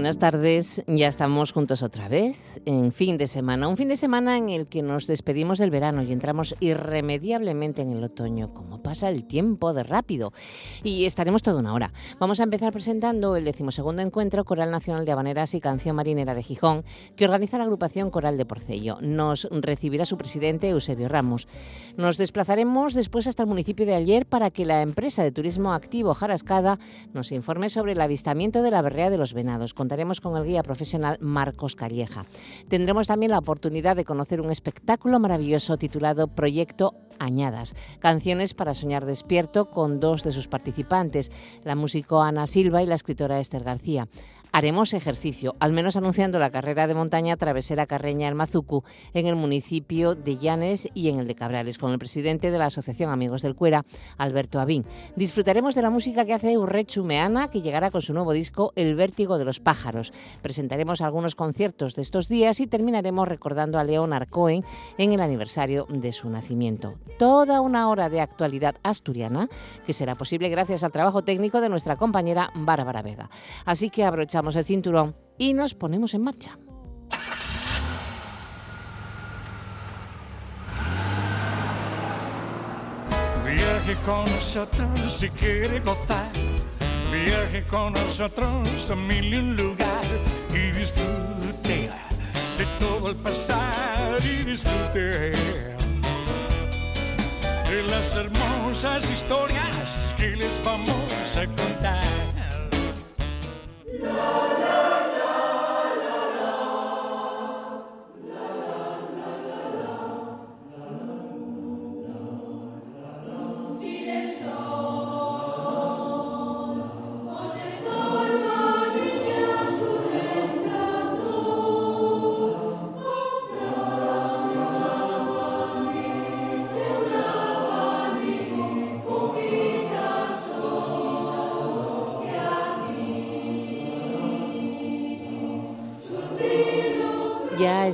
Buenas tardes, ya estamos juntos otra vez en fin de semana, un fin de semana en el que nos despedimos del verano y entramos irremediablemente en el otoño, como pasa el tiempo de rápido. Y estaremos toda una hora. Vamos a empezar presentando el decimosegundo encuentro Coral Nacional de Habaneras y Canción Marinera de Gijón, que organiza la agrupación Coral de Porcello. Nos recibirá su presidente Eusebio Ramos. Nos desplazaremos después hasta el municipio de Ayer para que la empresa de turismo activo Jarascada nos informe sobre el avistamiento de la berrea de los venados contaremos con el guía profesional Marcos Calleja. Tendremos también la oportunidad de conocer un espectáculo maravilloso titulado Proyecto Añadas, canciones para soñar despierto con dos de sus participantes, la músico Ana Silva y la escritora Esther García haremos ejercicio, al menos anunciando la carrera de montaña Travesera Carreña El Mazucu en el municipio de Llanes y en el de Cabrales, con el presidente de la Asociación Amigos del Cuera, Alberto Avín. Disfrutaremos de la música que hace Urrechu Meana, que llegará con su nuevo disco El Vértigo de los Pájaros. Presentaremos algunos conciertos de estos días y terminaremos recordando a León Arcoen en el aniversario de su nacimiento. Toda una hora de actualidad asturiana que será posible gracias al trabajo técnico de nuestra compañera Bárbara Vega. Así que aprovechamos el cinturón y nos ponemos en marcha. Viaje con nosotros si quiere gozar. Viaje con nosotros a mil y un lugar y disfrute de todo el pasar y disfrute de las hermosas historias que les vamos a contar.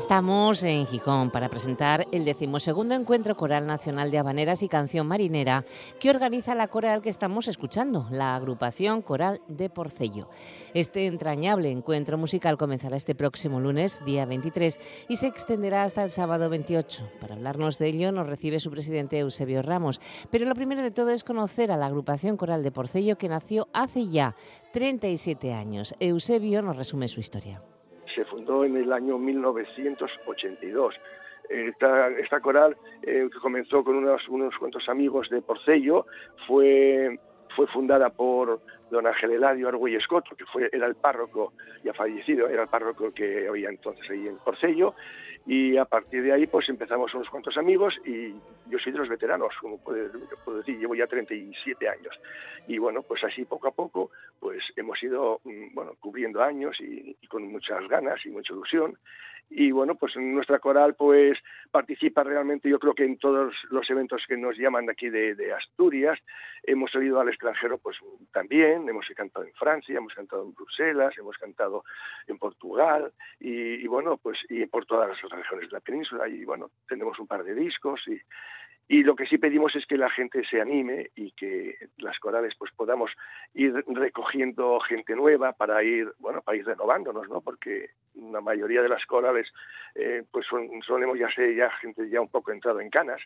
Estamos en Gijón para presentar el decimosegundo encuentro coral nacional de habaneras y canción marinera que organiza la coral que estamos escuchando, la agrupación coral de Porcello. Este entrañable encuentro musical comenzará este próximo lunes, día 23, y se extenderá hasta el sábado 28. Para hablarnos de ello nos recibe su presidente Eusebio Ramos. Pero lo primero de todo es conocer a la agrupación coral de Porcello que nació hace ya 37 años. Eusebio nos resume su historia se fundó en el año 1982. Esta, esta coral, eh, que comenzó con unos, unos cuantos amigos de Porcello, fue, fue fundada por don Ángel Eladio Argüelles Escoto, que fue, era el párroco, ya fallecido, era el párroco que había entonces ahí en Porcello, y a partir de ahí pues empezamos unos cuantos amigos y yo soy de los veteranos, como puedo, decir, llevo ya 37 años. Y bueno, pues así poco a poco pues hemos ido mm, bueno, cubriendo años y, y con muchas ganas y mucha ilusión y bueno, pues nuestra coral pues participa realmente yo creo que en todos los eventos que nos llaman de aquí de, Asturias, hemos salido al extranjero pues también, hemos cantado en Francia, hemos cantado en Bruselas, hemos cantado en Portugal y, y bueno, pues y por todas las otras regiones de la península. Y bueno, tenemos un par de discos y, y lo que sí pedimos es que la gente se anime y que las corales pues podamos ir recogiendo gente nueva para ir, bueno, para ir renovándonos, ¿no? Porque la mayoría de las corales eh, pues son, solemos ya ser ya gente ya un poco entrado en canas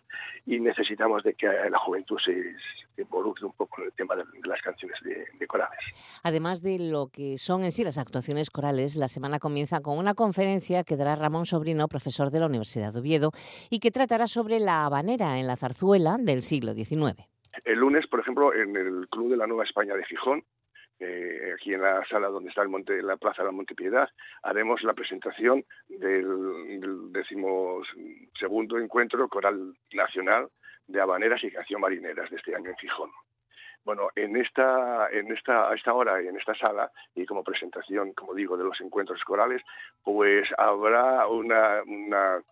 y necesitamos de que la juventud se, involucre un poco en el tema de, las canciones de, de, corales. Además de lo que son en sí las actuaciones corales, la semana comienza con una conferencia que dará Ramón Sobrino, profesor de la Universidad de Oviedo, y que tratará sobre la habanera en la zarzuela del siglo XIX. El lunes, por ejemplo, en el Club de la Nueva España de Gijón, eh, aquí en la sala donde está el monte, la plaza de la Montepiedad, haremos la presentación del, del decimosegundo encuentro coral nacional de habaneras y canción marineras de este año en Gijón. Bueno, en esta, en esta, a esta hora, en esta sala, y como presentación, como digo, de los encuentros corales, pues habrá una, una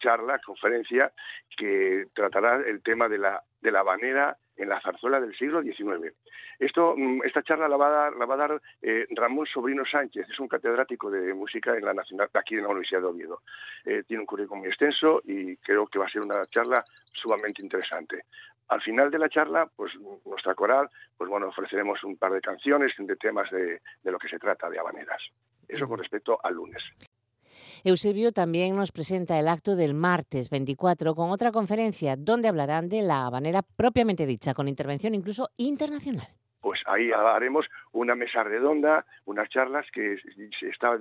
charla, conferencia, que tratará el tema de la, de la habanera en la zarzuela del siglo XIX. Esto, mm, esta charla la va a dar, la va a dar eh, Ramón Sobrino Sánchez, es un catedrático de música en la Nacional, aquí en la Universidad de Oviedo. Eh, tiene un currículum muy extenso y creo que va a ser una charla sumamente interesante. Al final de la charla, pues nuestra coral, pues bueno, ofreceremos un par de canciones de temas de, de lo que se trata de habaneras. Eso con respecto al lunes. Eusebio también nos presenta el acto del martes 24 con otra conferencia donde hablarán de la habanera propiamente dicha, con intervención incluso internacional pues ahí haremos una mesa redonda, unas charlas que está,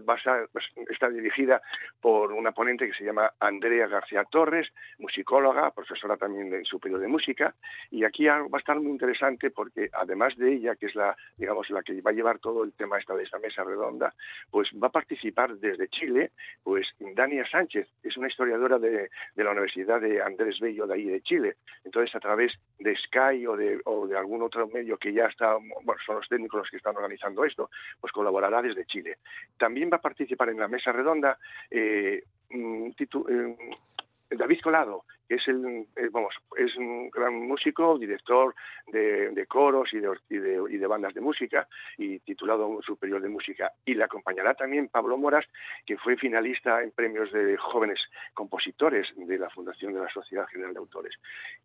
pues, está dirigida por una ponente que se llama Andrea García Torres, musicóloga, profesora también de superior de música, y aquí va a estar muy interesante porque además de ella, que es la, digamos, la que va a llevar todo el tema esta de esta mesa redonda, pues va a participar desde Chile, pues Dania Sánchez, es una historiadora de, la Universidad de Andrés Bello de ahí de Chile. Entonces, a través de Sky o de, o de algún otro medio que ya está bueno, son los técnicos los que están organizando esto, pues colaborará desde Chile. También va a participar en la mesa redonda eh David Colado, que es el, eh, un gran músico, director de, coros y de, bandas de música y titulado Superior de Música. Y le acompañará también Pablo Moras, que fue finalista en premios de jóvenes compositores de la Fundación de la Sociedad General de Autores.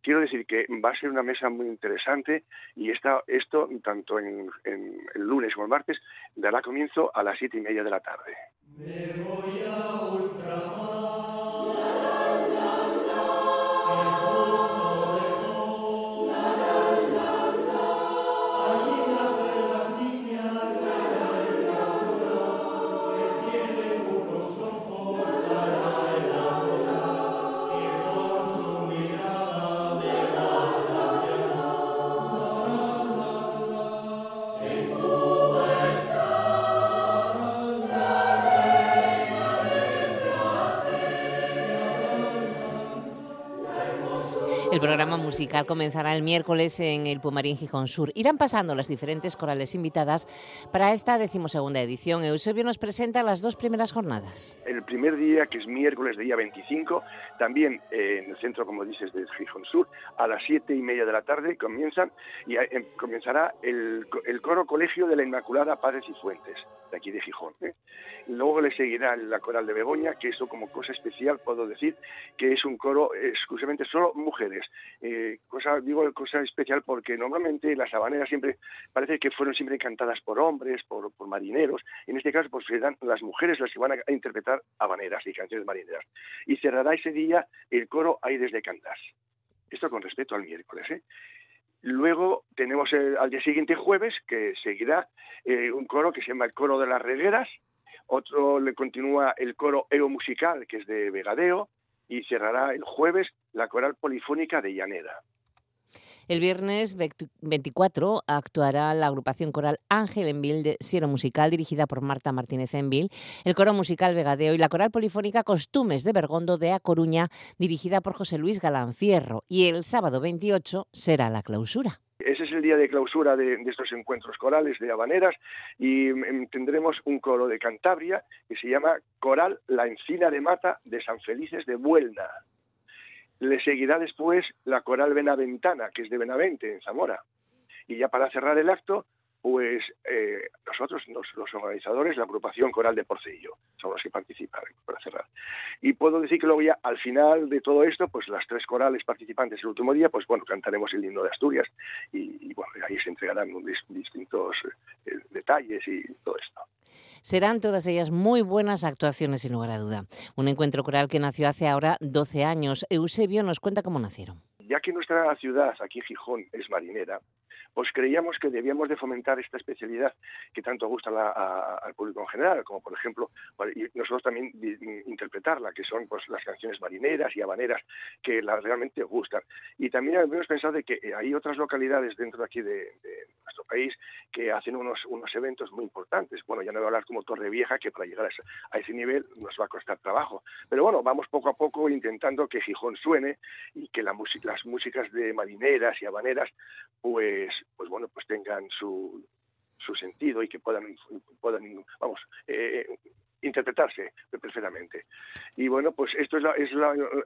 Quiero decir que va a ser una mesa muy interesante y esta, esto, tanto en, el lunes como el martes, dará comienzo a las siete y media de la tarde. Programa musical comenzará el miércoles en el Pumarín Gijón Sur. Irán pasando las diferentes corales invitadas para esta decimosegunda edición. Eusebio nos presenta las dos primeras jornadas. El primer día, que es miércoles, día 25, también en el centro, como dices, de Gijón Sur, a las siete y media de la tarde comienzan y eh, comenzará el, coro Colegio de la Inmaculada Padres y Fuentes, de aquí de Gijón. ¿eh? Luego le seguirá la coral de Begoña, que eso como cosa especial puedo decir que es un coro exclusivamente solo mujeres. Eh, cosa, digo cosa especial porque normalmente las habaneras siempre parece que fueron siempre cantadas por hombres, por, marineros. En este caso, pues serán las mujeres las que van a, interpretar habaneras y canciones marineras. Y cerrará ese día el coro Aires de Cantas. Esto con respecto al miércoles. ¿eh? Luego tenemos al día siguiente jueves que seguirá eh, un coro que se llama el Coro de las Regueras, otro le continúa el coro Ero Musical, que es de Vegadeo, y cerrará el jueves la coral polifónica de Llaneda. El viernes 24 actuará la agrupación coral Ángel Envil de Siero Musical, dirigida por Marta Martínez Envil, el coro musical Vegadeo y la coral polifónica Costumes de Bergondo de A Coruña, dirigida por José Luis Galán Fierro. Y el sábado 28 será la clausura. Ese es el día de clausura de, estos encuentros corales de habaneras y em, tendremos un coro de Cantabria que se llama Coral La Encina de Mata de San Felices de Buelna. Le seguirá después la Coral Benaventana, que es de Benavente, en Zamora. Y ya para cerrar el acto, pues eh, nosotros, los, organizadores, la agrupación Coral de Porcillo, son los que participan para cerrar. Y puedo decir que luego ya al final de todo esto, pues las tres corales participantes el último día, pues bueno, cantaremos el himno de Asturias y, bueno, ahí se entregarán distintos eh, detalles y todo esto. Serán todas ellas muy buenas actuaciones, sin lugar a duda. Un encuentro coral que nació hace ahora 12 años. Eusebio nos cuenta cómo nacieron. Ya que nuestra ciudad, aquí Gijón, es marinera, pues creíamos que debíamos de fomentar esta especialidad que tanto gusta al público en general, como por ejemplo, nosotros también interpretarla, que son pues las canciones marineras y habaneras que la, realmente gustan. Y también hemos pensado de que hay otras localidades dentro de aquí de, nuestro país que hacen unos, unos eventos muy importantes. Bueno, ya no voy a hablar como Torre Vieja, que para llegar a ese, a ese nivel nos va a costar trabajo. Pero bueno, vamos poco a poco intentando que Gijón suene y que la las músicas de marineras y habaneras pues pues bueno, pues tengan su, su sentido y que puedan, puedan vamos, eh, interpretarse perfectamente. Y bueno, pues esto es, es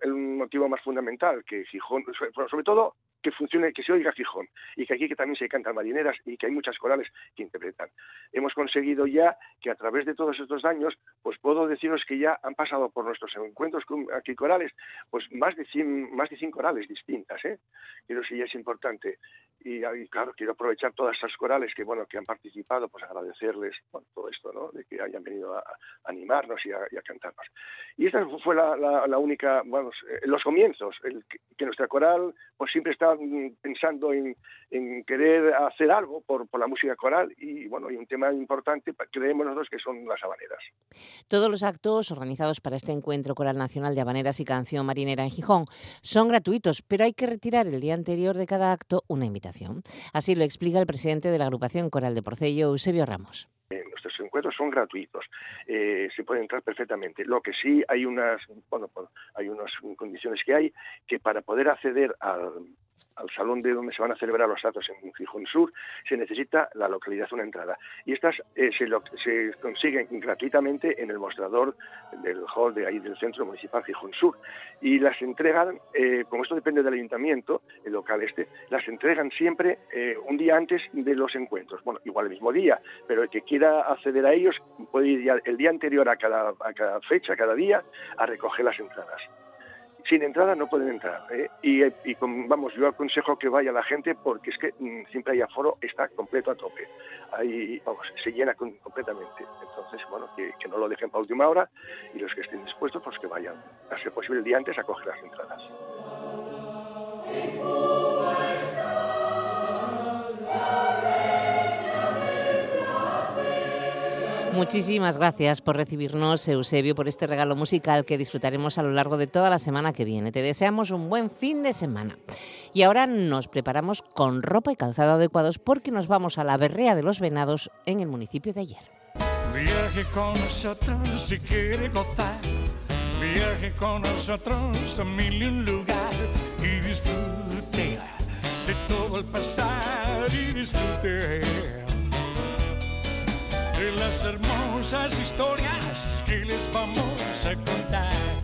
el motivo más fundamental, que Gijón, sobre todo que funcione, que se oiga Gijón y que aquí que también se cantan marineras y que hay muchas corales que interpretan. Hemos conseguido ya que a través de todos estos años, pues puedo deciros que ya han pasado por nuestros encuentros aquí corales, pues más de 100, más de 100 corales distintas, ¿eh? Que ya es importante. Y, claro, quiero aprovechar todas esas corales que, bueno, que han participado, pues agradecerles todo esto, ¿no? De que hayan venido a, animarnos y a, cantarnos. Y esta fue la, única, bueno, los comienzos, el, que nuestra coral pues siempre está mm, pensando en, querer hacer algo por, la música coral y bueno, y un tema importante creemos nosotros que son las habaneras. Todos los actos organizados para este encuentro coral nacional de habaneras y canción marinera en Gijón son gratuitos, pero hay que retirar el día anterior de cada acto una invitación. Así lo explica el presidente de la agrupación coral de Porcello, Eusebio Ramos. Nuestros encuentros son gratuitos, eh, se puede entrar perfectamente. Lo que sí hay unas, bueno, hay unas condiciones que hay que para poder acceder al, al salón de donde se van a celebrar los actos en Gijón Sur, se necesita la localidad, una entrada. Y estas eh, se, se, consiguen gratuitamente en el mostrador del hall de ahí del Centro Municipal Gijón Sur. Y las entregan, eh, como esto depende del ayuntamiento, el local este, las entregan siempre eh, un día antes de los encuentros. Bueno, igual el mismo día, pero el que quiera acceder a ellos puede ir el día anterior a cada, a cada fecha, a cada día, a recoger las entradas sin entrada no pueden entrar. ¿eh? Y, vamos, yo aconsejo que vaya la gente porque es que mm, siempre hay aforo, está completo a tope. Ahí, vamos, se llena completamente. Entonces, bueno, que, que, no lo dejen para última hora y los que estén dispuestos, pues que vayan, a ser posible el día antes, a coger las entradas. Muchísimas gracias por recibirnos, Eusebio, por este regalo musical que disfrutaremos a lo largo de toda la semana que viene. Te deseamos un buen fin de semana. Y ahora nos preparamos con ropa y calzado adecuados porque nos vamos a la berrea de los venados en el municipio de ayer. Viaje con nosotros si quiere gozar. Viaje con nosotros a mil y un lugar y disfrute de todo el pasar y disfrute las hermosas historias que les vamos a contar.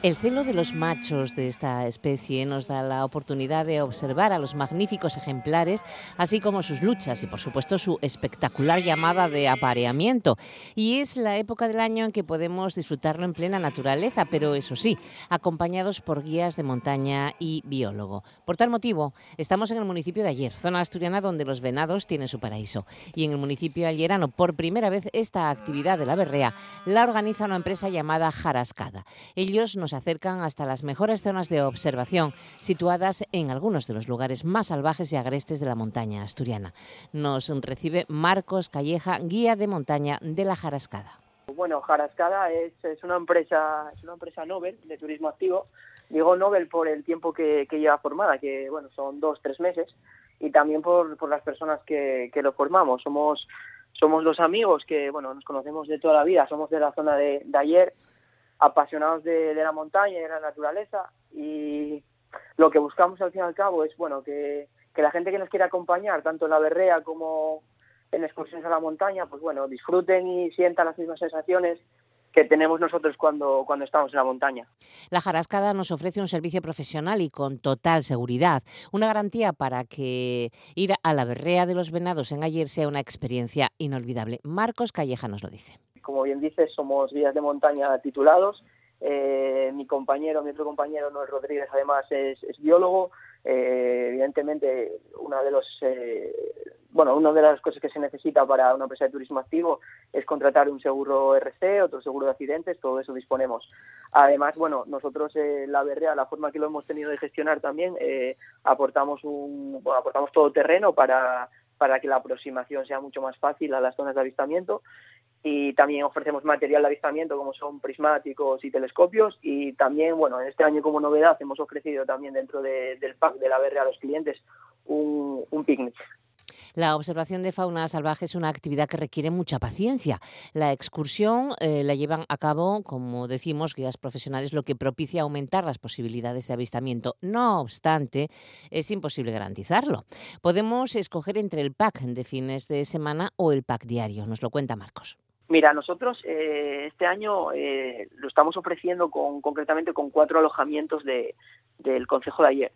El celo de los machos de esta especie nos da la oportunidad de observar a los magníficos ejemplares, así como sus luchas y, por supuesto, su espectacular llamada de apareamiento. Y es la época del año en que podemos disfrutarlo en plena naturaleza, pero eso sí, acompañados por guías de montaña y biólogo. Por tal motivo, estamos en el municipio de Ayer, zona asturiana donde los venados tienen su paraíso. Y en el municipio ayerano, por primera vez, esta actividad de la berrea la organiza una empresa llamada Jarascada. Ellos nos acercan hasta las mejores zonas de observación, situadas en algunos de los lugares más salvajes y agrestes de la montaña asturiana. Nos recibe Marcos Calleja, guía de montaña de la Jarascada. Bueno, Jarascada es, una empresa es una empresa Nobel de turismo activo. Digo Nobel por el tiempo que, lleva formada, que bueno son dos tres meses, y también por, las personas que, lo formamos. Somos somos dos amigos que bueno nos conocemos de toda la vida, somos de la zona de, de ayer apasionados de, la montaña y de la naturaleza y lo que buscamos al fin y al cabo es bueno que, la gente que nos quiera acompañar tanto en la berrea como en excursiones a la montaña pues bueno disfruten y sientan las mismas sensaciones que tenemos nosotros cuando, cuando estamos en la montaña. La Jarascada nos ofrece un servicio profesional y con total seguridad, una garantía para que ir a la berrea de los venados en ayer sea una experiencia inolvidable. Marcos Calleja nos lo dice como bien dices, somos guías de montaña titulados. Eh, mi compañero, mi otro compañero, Noel Rodríguez, además es, biólogo. Eh, evidentemente, una de los eh, bueno, una de las cosas que se necesita para una empresa de turismo activo es contratar un seguro RC, otro seguro de accidentes, todo eso disponemos. Además, bueno, nosotros la berrea, la forma que lo hemos tenido de gestionar también, aportamos un, aportamos todo terreno para para que la aproximación sea mucho más fácil a las zonas de avistamiento y también ofrecemos material de avistamiento como son prismáticos y telescopios y también, bueno, en este año como novedad hemos ofrecido también dentro del pack de la BR a los clientes un, un picnic. La observación de fauna salvaje es una actividad que requiere mucha paciencia. La excursión eh, la llevan a cabo, como decimos, guías profesionales, lo que propicia aumentar las posibilidades de avistamiento. No obstante, es imposible garantizarlo. Podemos escoger entre el pack de fines de semana o el pack diario. Nos lo cuenta Marcos. Mira, nosotros eh, este año eh, lo estamos ofreciendo con, concretamente con cuatro alojamientos de, del Consejo de ayer.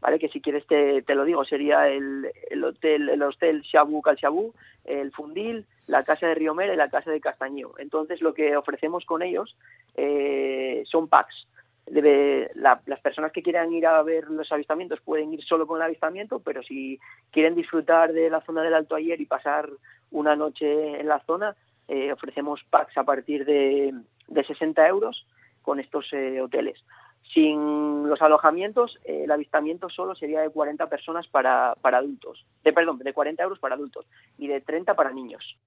¿Vale? Que si quieres te, te lo digo, sería el, el hotel, el hostel Shabu Calchabú, el Fundil, la casa de Riomera y la casa de Castaño. Entonces lo que ofrecemos con ellos eh, son packs. Debe, la, las personas que quieran ir a ver los avistamientos pueden ir solo con el avistamiento, pero si quieren disfrutar de la zona del Alto Ayer y pasar una noche en la zona, eh, ofrecemos packs a partir de, de 60 euros con estos eh, hoteles. Sin los alojamientos, eh, el avistamiento solo sería de 40 personas para, para adultos, de perdón, de 40 euros para adultos y de 30 para niños.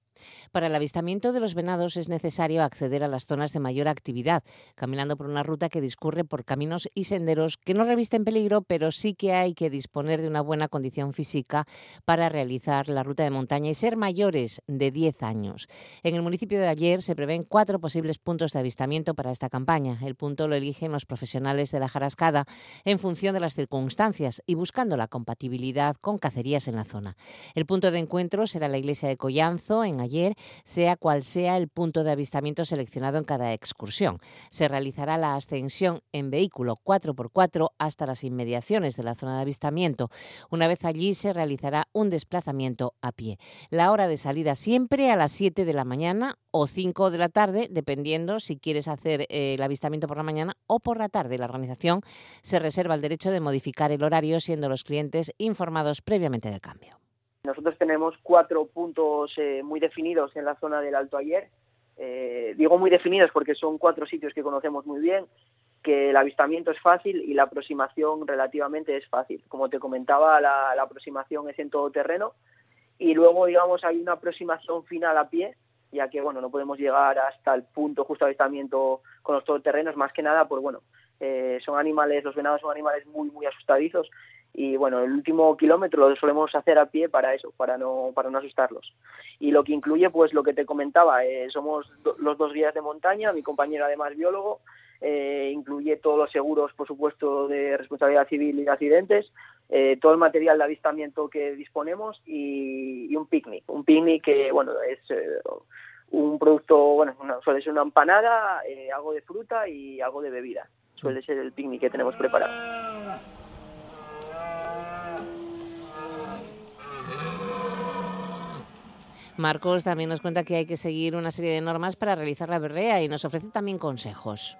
Para el avistamiento de los venados es necesario acceder a las zonas de mayor actividad, caminando por una ruta que discurre por caminos y senderos que no revisten peligro, pero sí que hay que disponer de una buena condición física para realizar la ruta de montaña y ser mayores de 10 años. En el municipio de ayer se prevén cuatro posibles puntos de avistamiento para esta campaña. El punto lo eligen los profesionales de la jarascada en función de las circunstancias y buscando la compatibilidad con cacerías en la zona. El punto de encuentro será la iglesia de Collanzo, en sea cual sea el punto de avistamiento seleccionado en cada excursión. Se realizará la ascensión en vehículo 4x4 hasta las inmediaciones de la zona de avistamiento. Una vez allí se realizará un desplazamiento a pie. La hora de salida siempre a las 7 de la mañana o 5 de la tarde, dependiendo si quieres hacer eh, el avistamiento por la mañana o por la tarde. La organización se reserva el derecho de modificar el horario siendo los clientes informados previamente del cambio. Nosotros tenemos cuatro puntos eh, muy definidos en la zona del Alto Ayer. Eh, digo muy definidos porque son cuatro sitios que conocemos muy bien, que el avistamiento es fácil y la aproximación relativamente es fácil. Como te comentaba, la, aproximación es en todo terreno y luego, digamos, hay una aproximación final a pie, ya que, bueno, no podemos llegar hasta el punto justo de avistamiento con los todoterrenos, más que nada, pues bueno, eh, son animales, los venados son animales muy, muy asustadizos y bueno, el último kilómetro lo solemos hacer a pie para eso, para no, para no asustarlos. Y lo que incluye, pues lo que te comentaba, eh, somos los dos guías de montaña, mi compañero además biólogo, eh, incluye todos los seguros, por supuesto, de responsabilidad civil y de accidentes, eh, todo el material de avistamiento que disponemos y, un picnic. Un picnic que, bueno, es eh, un producto, bueno, una, suele ser una empanada, algo de fruta y algo de bebida. Suele ser el picnic que tenemos preparado. Marcos también nos cuenta que hay que seguir una serie de normas para realizar la berrea y nos ofrece también consejos.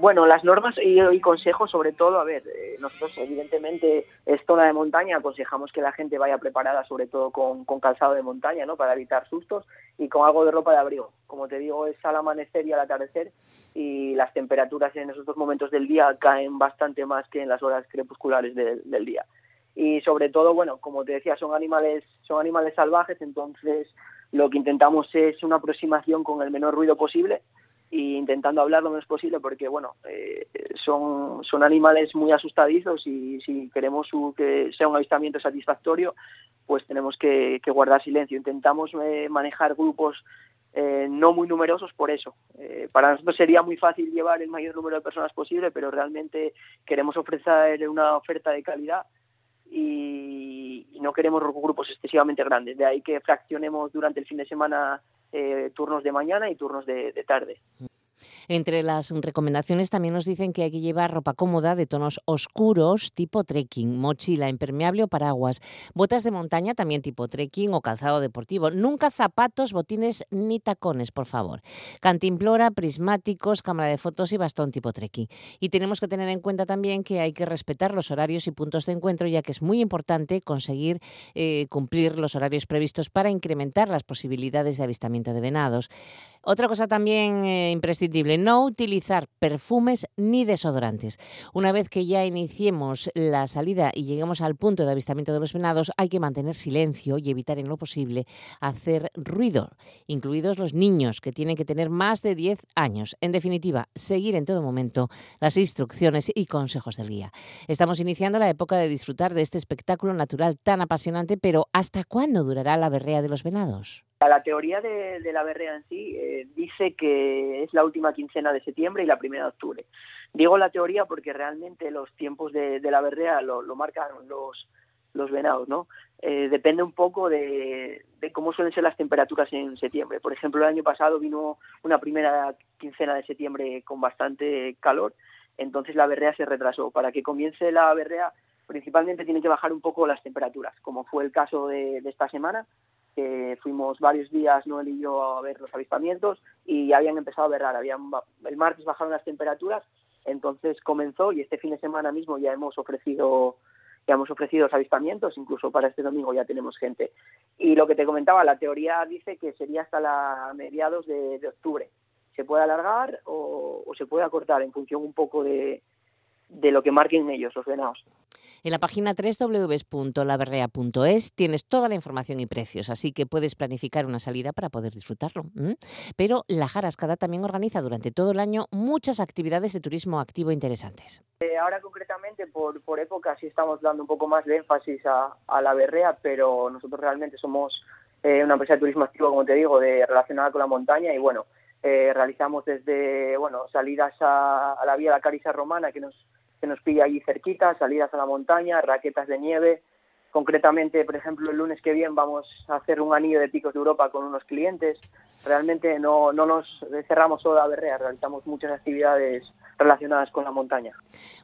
Bueno, las normas y, y consejos, sobre todo, a ver, eh, nosotros evidentemente es zona de montaña, aconsejamos que la gente vaya preparada, sobre todo con, calzado de montaña, ¿no? Para evitar sustos y con algo de ropa de abrigo. Como te digo, es al amanecer y al atardecer y las temperaturas en esos dos momentos del día caen bastante más que en las horas crepusculares de, del día. Y sobre todo, bueno, como te decía, son animales, son animales salvajes, entonces lo que intentamos es una aproximación con el menor ruido posible y intentando hablar lo menos posible porque bueno eh, son son animales muy asustadizos y si queremos que sea un avistamiento satisfactorio pues tenemos que, que guardar silencio. Intentamos eh, manejar grupos eh, no muy numerosos por eso. Eh, para nosotros sería muy fácil llevar el mayor número de personas posible pero realmente queremos ofrecer una oferta de calidad y, y no queremos grupos excesivamente grandes de ahí que fraccionemos durante el fin de semana eh, turnos de mañana y turnos de, de tarde. Entre las recomendaciones también nos dicen que hay que llevar ropa cómoda de tonos oscuros tipo trekking, mochila impermeable o paraguas, botas de montaña también tipo trekking o calzado deportivo, nunca zapatos, botines ni tacones, por favor. Cantimplora, prismáticos, cámara de fotos y bastón tipo trekking. Y tenemos que tener en cuenta también que hay que respetar los horarios y puntos de encuentro, ya que es muy importante conseguir eh, cumplir los horarios previstos para incrementar las posibilidades de avistamiento de venados. Otra cosa también eh, imprescindible no utilizar perfumes ni desodorantes. Una vez que ya iniciemos la salida y lleguemos al punto de avistamiento de los venados, hay que mantener silencio y evitar en lo posible hacer ruido, incluidos los niños que tienen que tener más de 10 años. En definitiva, seguir en todo momento las instrucciones y consejos del guía. Estamos iniciando la época de disfrutar de este espectáculo natural tan apasionante, pero ¿hasta cuándo durará la berrea de los venados? La teoría de, la berrea en sí eh, dice que es la última quincena de septiembre y la primera de octubre. Digo la teoría porque realmente los tiempos de, la berrea lo, marcan los, venados, ¿no? Eh, depende un poco de, cómo suelen ser las temperaturas en septiembre. Por ejemplo, el año pasado vino una primera quincena de septiembre con bastante calor, entonces la berrea se retrasó. Para que comience la berrea, principalmente tiene que bajar un poco las temperaturas, como fue el caso de esta semana fuimos varios días Noel y yo a ver los avispamientos y habían empezado a berrar. Habían, el martes bajaron las temperaturas, entonces comenzó y este fin de semana mismo ya hemos ofrecido ya hemos ofrecido los avispamientos, incluso para este domingo ya tenemos gente. Y lo que te comentaba, la teoría dice que sería hasta la mediados de, octubre. Se puede alargar o, o se puede acortar en función un poco de, de lo que marquen ellos, los venados. En la página www.laberrea.es tienes toda la información y precios, así que puedes planificar una salida para poder disfrutarlo. Pero la Jarascada también organiza durante todo el año muchas actividades de turismo activo interesantes. Eh, ahora concretamente por, por época sí estamos dando un poco más de énfasis a, la berrea, pero nosotros realmente somos eh, una empresa de turismo activo, como te digo, de, relacionada con la montaña y bueno, eh, realizamos desde bueno salidas a, la vía de la Carisa Romana que nos que nos pilla allí cerquita, salidas a la montaña, raquetas de nieve. Concretamente, por ejemplo, el lunes que viene vamos a hacer un anillo de picos de Europa con unos clientes. Realmente no, no nos cerramos solo a Berrea, realizamos muchas actividades relacionadas con la montaña.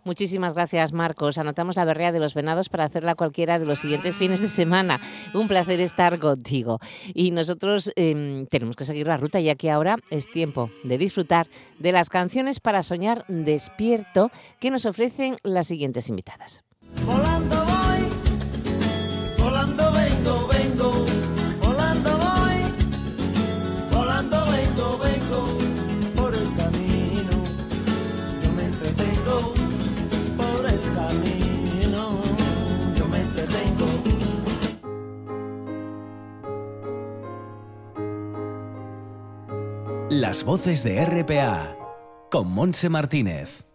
Muchísimas gracias, Marcos. Anotamos la berrea de los venados para hacerla cualquiera de los siguientes fines de semana. Un placer estar contigo. Y nosotros em, tenemos que seguir la ruta, ya que ahora es tiempo de disfrutar de las canciones para soñar despierto que nos ofrecen las siguientes invitadas. Las voces de RPA con Monse Martínez.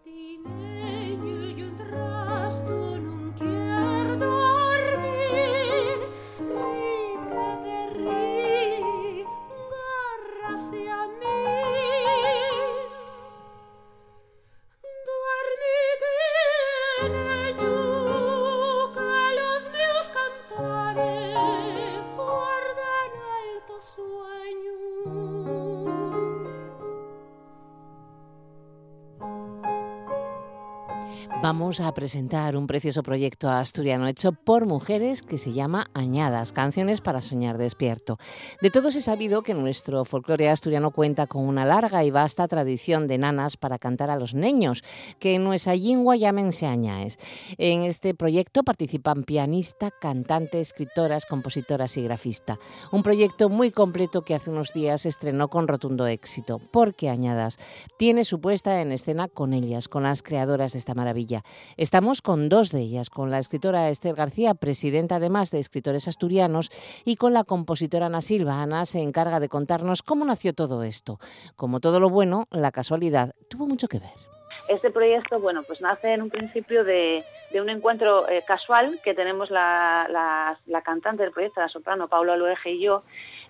Vamos a presentar un precioso proyecto asturiano hecho por mujeres que se llama Añadas, canciones para soñar despierto. De todos he sabido que nuestro folclore asturiano cuenta con una larga y vasta tradición de nanas para cantar a los niños, que en nuestra lengua llámense añaes. En este proyecto participan pianista, cantante, escritoras, compositoras y grafista. Un proyecto muy completo que hace unos días estrenó con rotundo éxito, porque Añadas tiene su puesta en escena con ellas, con las creadoras de esta maravilla. Estamos con dos de ellas, con la escritora Esther García, presidenta además de Escritores Asturianos, y con la compositora Ana Silva. Ana se encarga de contarnos cómo nació todo esto. Como todo lo bueno, la casualidad tuvo mucho que ver. Este proyecto, bueno, pues nace en un principio de, un encuentro eh, casual que tenemos la, cantante del proyecto, la soprano Paula Luege y yo,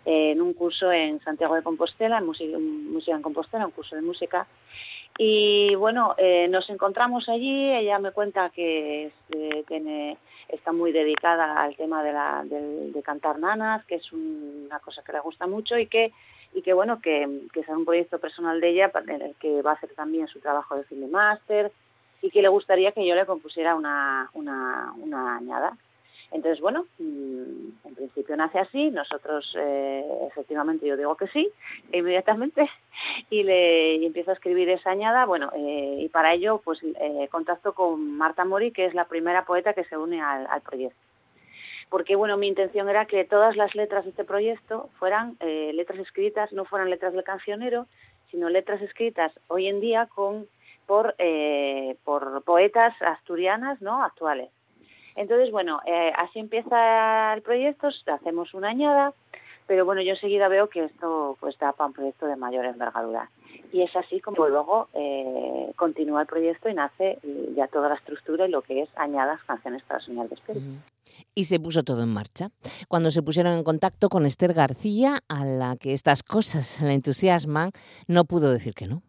eh, en un curso en Santiago de Compostela, en música, música en Compostela, un curso de música, y bueno, eh, nos encontramos allí, ella me cuenta que tiene, está muy dedicada al tema de, la, de, cantar nanas, que es una cosa que le gusta mucho y que, y que bueno, que, que es un proyecto personal de ella en el que va a hacer también su trabajo de film máster y que le gustaría que yo le compusiera una, una, una añada. Entonces, bueno, mm, en principio nace así, nosotros eh, efectivamente yo digo que sí, inmediatamente, y le empiezo a escribir esa añada, bueno, eh, y para ello pues eh, contacto con Marta Mori, que es la primera poeta que se une al, proyecto. Porque, bueno, mi intención era que todas las letras de este proyecto fueran letras escritas, no fueran letras del cancionero, sino letras escritas hoy en día con por, eh, por poetas asturianas no actuales. Entonces, bueno, eh, así empieza el proyecto, hacemos una añada, pero bueno, yo enseguida veo que esto pues da para un proyecto de mayor envergadura. Y es así como luego eh, continúa el proyecto y nace ya toda la estructura y lo que es añadas canciones para soñar despierto. Y se puso todo en marcha. Cuando se pusieron en contacto con Esther García, a la que estas cosas le entusiasman, no pudo decir que no.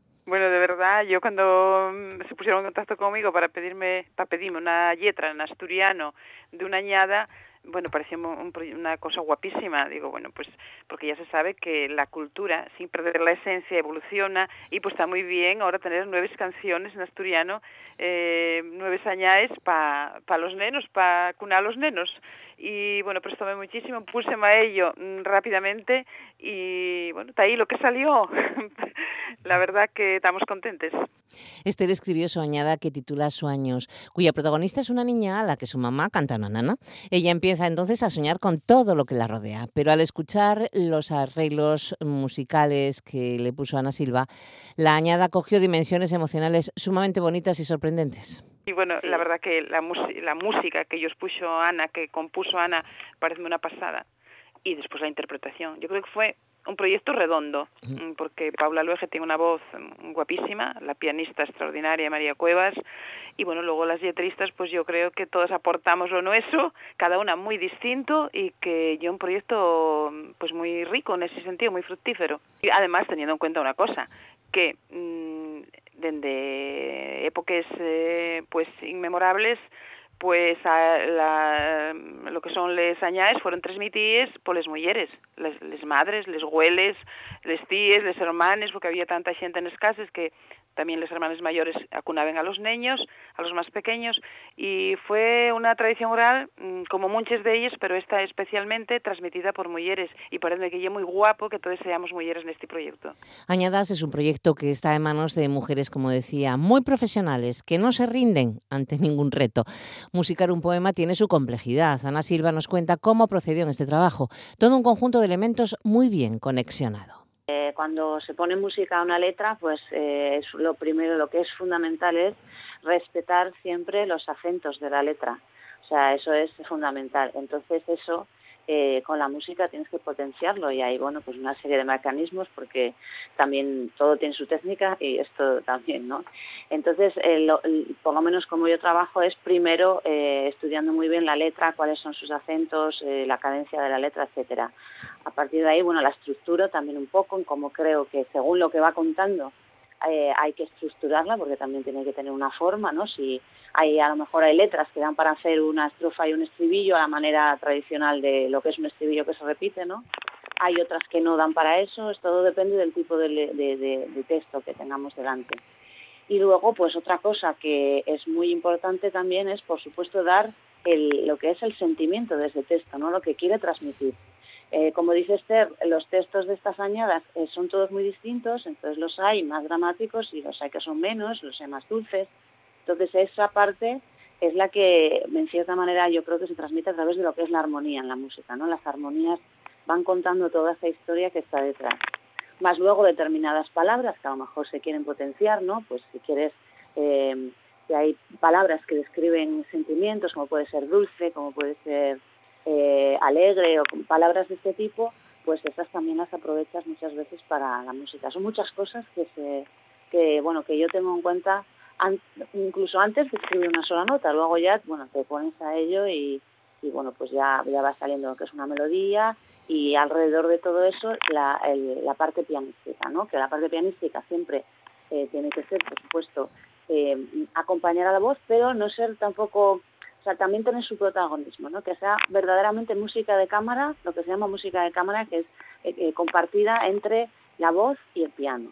Yo cuando mm, se pusieron en contacto conmigo para pedirme, para pedirme una letra en asturiano de una añada, bueno, parecía un, una cosa guapísima. Digo, bueno, pues porque ya se sabe que la cultura, sin perder la esencia, evoluciona y pues está muy bien ahora tener nueve canciones en asturiano, eh, nueve añades para pa los nenos, para cunar a los nenos. Y bueno, pues tomé muchísimo, puse a ello mm, rápidamente y bueno, está ahí lo que salió. la verdad que estamos contentes. Esther escribió su añada que titula Sueños, cuya protagonista es una niña a la que su mamá canta una nana. Ella empieza entonces a soñar con todo lo que la rodea, pero al escuchar los arreglos musicales que le puso Ana Silva, la añada cogió dimensiones emocionales sumamente bonitas y sorprendentes. Y bueno, la verdad que la, la música que ellos puso Ana, que compuso Ana, parece una pasada. Y después la interpretación. Yo creo que fue un proyecto redondo, mm, porque Paula Luege tiene una voz mm, guapísima, la pianista extraordinaria María Cuevas, y bueno, luego las letristas, pues yo creo que todas aportamos lo nuestro, cada una muy distinto, y que yo un proyecto mm, pues muy rico en ese sentido, muy fructífero. Y además, teniendo en cuenta una cosa, que desde épocas eh, pues inmemorables, pues a la, lo que son les añades fueron transmitidas por las mujeres, les, les madres, les hueles, les tíes, les hermanes, porque había tanta gente en las casas que también los hermanos mayores acunaban a los niños, a los más pequeños, y fue una tradición oral, mm, como muchas de ellas, pero esta especialmente transmitida por mujeres, y parece que es muy guapo que todos seamos mujeres en este proyecto. Añadas es un proyecto que está en manos de mujeres, como decía, muy profesionales, que no se rinden ante ningún reto. Musicar un poema tiene su complejidad. Ana Silva nos cuenta cómo procedió en este trabajo. Todo un conjunto de elementos muy bien conexionado. Eh, cuando se pone música a una letra, pues eh, es lo primero, lo que es fundamental es respetar siempre los acentos de la letra. O sea, eso es fundamental. Entonces eso eh, con la música tienes que potenciarlo y hay bueno pues una serie de mecanismos porque también todo tiene su técnica y esto también no entonces eh, por lo menos como yo trabajo es primero eh, estudiando muy bien la letra cuáles son sus acentos la cadencia de la letra etcétera. A partir de ahí bueno la estructura también un poco en cómo creo que según lo que va contando hay que estructurarla porque también tiene que tener una forma no si hay a lo mejor hay letras que dan para hacer una estrofa y un estribillo a la manera tradicional de lo que es un estribillo que se repite, ¿no? Hay otras que no dan para eso, todo depende del tipo de, de, texto que tengamos delante. Y luego, pues otra cosa que es muy importante también es, por supuesto, dar el, lo que es el sentimiento de ese texto, ¿no? Lo que quiere transmitir. Eh, como dice Esther, los textos de estas añadas eh, son todos muy distintos, entonces los hay más dramáticos y los hay que son menos, los hay más dulces. Entonces esa parte es la que, en cierta manera, yo creo que se transmite a través de lo que es la armonía en la música, ¿no? Las armonías van contando toda esa historia que está detrás. Más luego determinadas palabras que a lo mejor se quieren potenciar, ¿no? Pues si quieres, eh, que hay palabras que describen sentimientos, como puede ser dulce, como puede ser eh, alegre o palabras de este tipo, pues esas también las aprovechas muchas veces para la música. Son muchas cosas que se, que bueno, que yo tengo en cuenta incluso antes de escribir una sola nota, luego ya, bueno, te pones a ello y, bueno, pues ya, ya va saliendo lo que es una melodía y alrededor de todo eso la, la parte pianística, ¿no? Que la parte pianística siempre eh, tiene que ser, por supuesto, eh, acompañar a la voz, pero no ser tampoco, o sea, también tener su protagonismo, ¿no? Que sea verdaderamente música de cámara, lo que se llama música de cámara, que es eh, compartida entre la voz y el piano.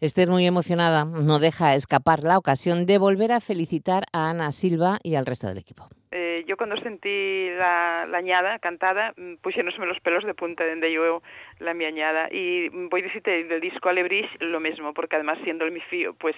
Esther, muy emocionada, no deja escapar la ocasión de volver a felicitar a Ana Silva y al resto del equipo. Eh, yo cuando sentí la, la añada cantada, mm, pusieronme los pelos de punta donde yo la mi añada. Y voy a decirte del disco Alebrich lo mismo, porque además siendo el mi fío, pues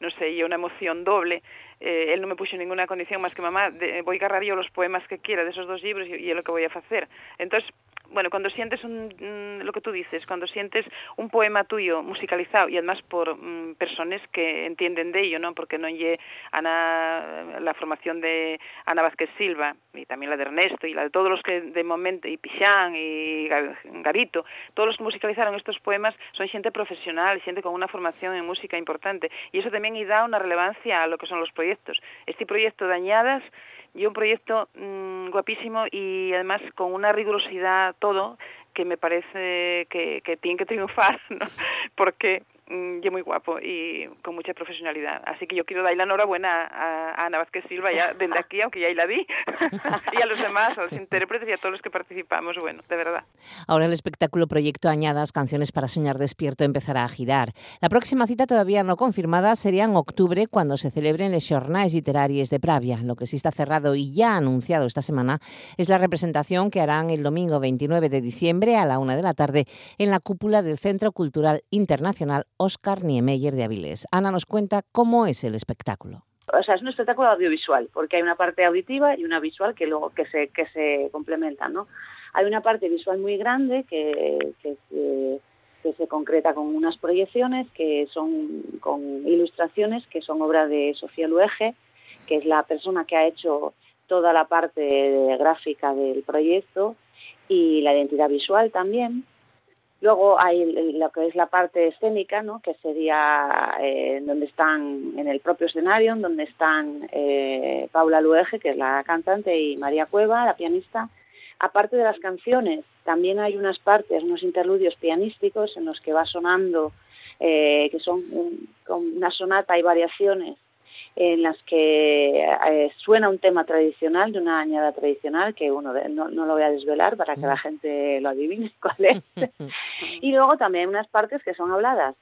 no sé, y una emoción doble. Eh, él no me puso ninguna condición más que mamá, voy a yo los poemas que quiera de esos dos libros y, y es lo que voy a hacer. Entonces, bueno, cuando sientes un, mm, lo que tú dices, cuando sientes un poema tuyo musicalizado y además por mm, personas que entienden de ello, ¿no? Porque no lle Ana, la formación de Ana Vázquez Silva y también la de Ernesto y la de todos los que de momento, y Pixán y Garito, todos los que musicalizaron estos poemas son gente profesional, gente con una formación en música importante y eso también da una relevancia a lo que son los. Este proyecto de Añadas y un proyecto mmm, guapísimo y además con una rigurosidad todo que me parece que, que tiene que triunfar, ¿no? porque mm, y muy guapo y con mucha profesionalidad. Así que yo quiero dar la enhorabuena a, a Ana Silva ya desde aquí, aunque ya la di, y a los demás, a los intérpretes y a todos los que participamos, bueno, de verdad. Ahora el espectáculo Proyecto Añadas, Canciones para Soñar Despierto, empezará a girar. La próxima cita todavía no confirmada sería en octubre, cuando se celebren les Jornades Literarias de Pravia. Lo que sí está cerrado y ya anunciado esta semana es la representación que harán el domingo 29 de diciembre a la una de la tarde en la cúpula del Centro Cultural Internacional Oscar Niemeyer de Avilés. Ana nos cuenta cómo es el espectáculo. O sea, es un espectáculo audiovisual, porque hay una parte auditiva y una visual que luego que se, que se complementan, ¿no? Hay una parte visual muy grande que, que, que se concreta con unas proyecciones que son con ilustraciones que son obra de Sofía Luege, que es la persona que ha hecho toda la parte gráfica del proyecto y la identidad visual también. Luego hay lo que es la parte escénica, ¿no? que sería eh, donde están en el propio escenario, donde están eh, Paula Luege, que es la cantante, y María Cueva, la pianista. Aparte de las canciones, también hay unas partes, unos interludios pianísticos en los que va sonando, eh, que son un, con una sonata y variaciones en las que eh, suena un tema tradicional, de una añada tradicional, que uno no, no, lo voy a desvelar para que la gente lo adivine cuál es. y luego también unas partes que son habladas.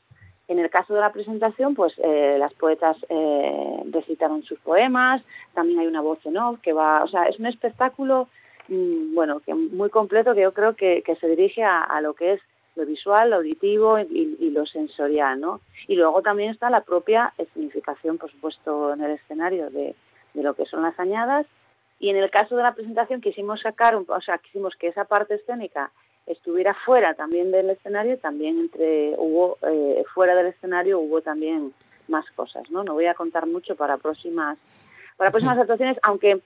En el caso de la presentación, pues eh, las poetas eh, recitaron sus poemas, también hay una voz en off que va, o sea, es un espectáculo, mmm, bueno, que muy completo que yo creo que, que se dirige a, a lo que es lo visual, lo auditivo y, y, lo sensorial, ¿no? Y luego también está la propia significación, por supuesto, en el escenario de, de lo que son las añadas. Y en el caso de la presentación quisimos sacar, un, o sea, quisimos que esa parte escénica estuviera fuera también del escenario, también entre hubo eh, fuera del escenario hubo también más cosas, ¿no? No voy a contar mucho para próximas para próximas actuaciones, aunque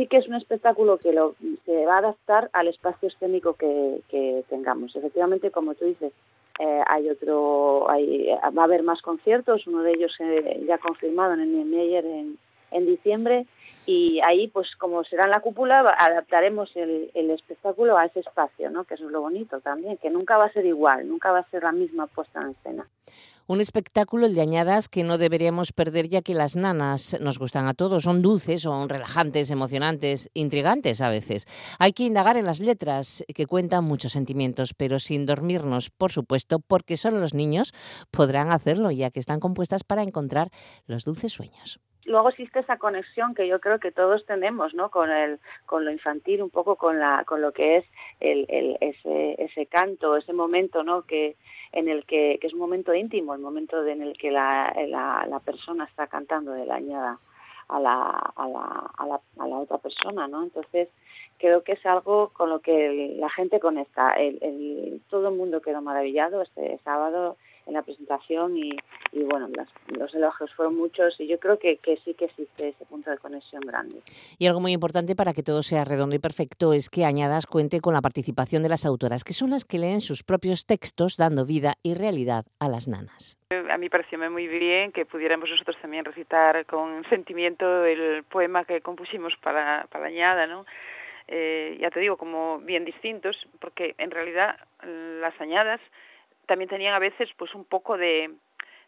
sí que es un espectáculo que lo, se va a adaptar al espacio escénico que, tengamos. Efectivamente, como tú dices, eh, hay otro, hay, va a haber más conciertos, uno de ellos eh, ya confirmado en el Meyer en, en diciembre y ahí pues como será en la cúpula adaptaremos el, el, espectáculo a ese espacio, ¿no? que eso es lo bonito también, que nunca va a ser igual, nunca va a ser la misma puesta en escena. Un espectáculo, el de añadas, que no deberíamos perder ya que las nanas nos gustan a todos, son dulces, son relajantes, emocionantes, intrigantes a veces. Hay que indagar en las letras que cuentan muchos sentimientos, pero sin dormirnos, por supuesto, porque solo los niños podrán hacerlo, ya que están compuestas para encontrar los dulces sueños. Luego existe esa conexión que yo creo que todos tenemos no con el con lo infantil un poco con la con lo que es el, el ese ese canto ese momento no que en el que, que es un momento íntimo el momento en el que la, la, la persona está cantando de la añada a la, a la, a la, a la otra persona no entonces creo que es algo con lo que la gente conecta. El, el todo el mundo quedó maravillado este sábado en la presentación y, y bueno, las, los elogios fueron muchos y yo creo que, que, sí que existe ese punto de conexión grande. Y algo muy importante para que todo sea redondo y perfecto es que Añadas cuente con la participación de las autoras, que son las que leen sus propios textos dando vida y realidad a las nanas. A mí pareció muy bien que pudiéramos nosotros también recitar con sentimiento el poema que compusimos para, para Añada, ¿no? Eh, ya te digo, como bien distintos, porque en realidad las añadas también tenían a veces pues un poco de,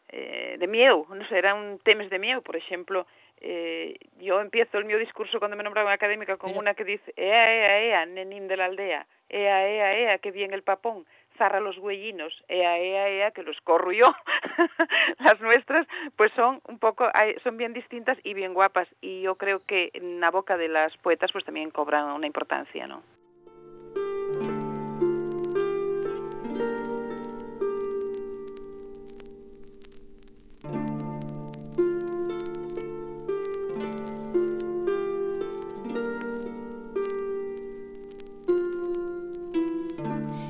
eh, de miedo, no sé, eran temas de miedo, por ejemplo, eh, yo empiezo el mío discurso cuando me nombraban académica con Pero... una que dice, ea, ea, ea, nenín de la aldea, ea, ea, ea, que bien el papón, zarra los huellinos, ea, ea, ea, que los corro yo. Las nuestras, pues son un poco, son bien distintas y bien guapas, y yo creo que en la boca de las poetas pues también cobran una importancia, ¿no?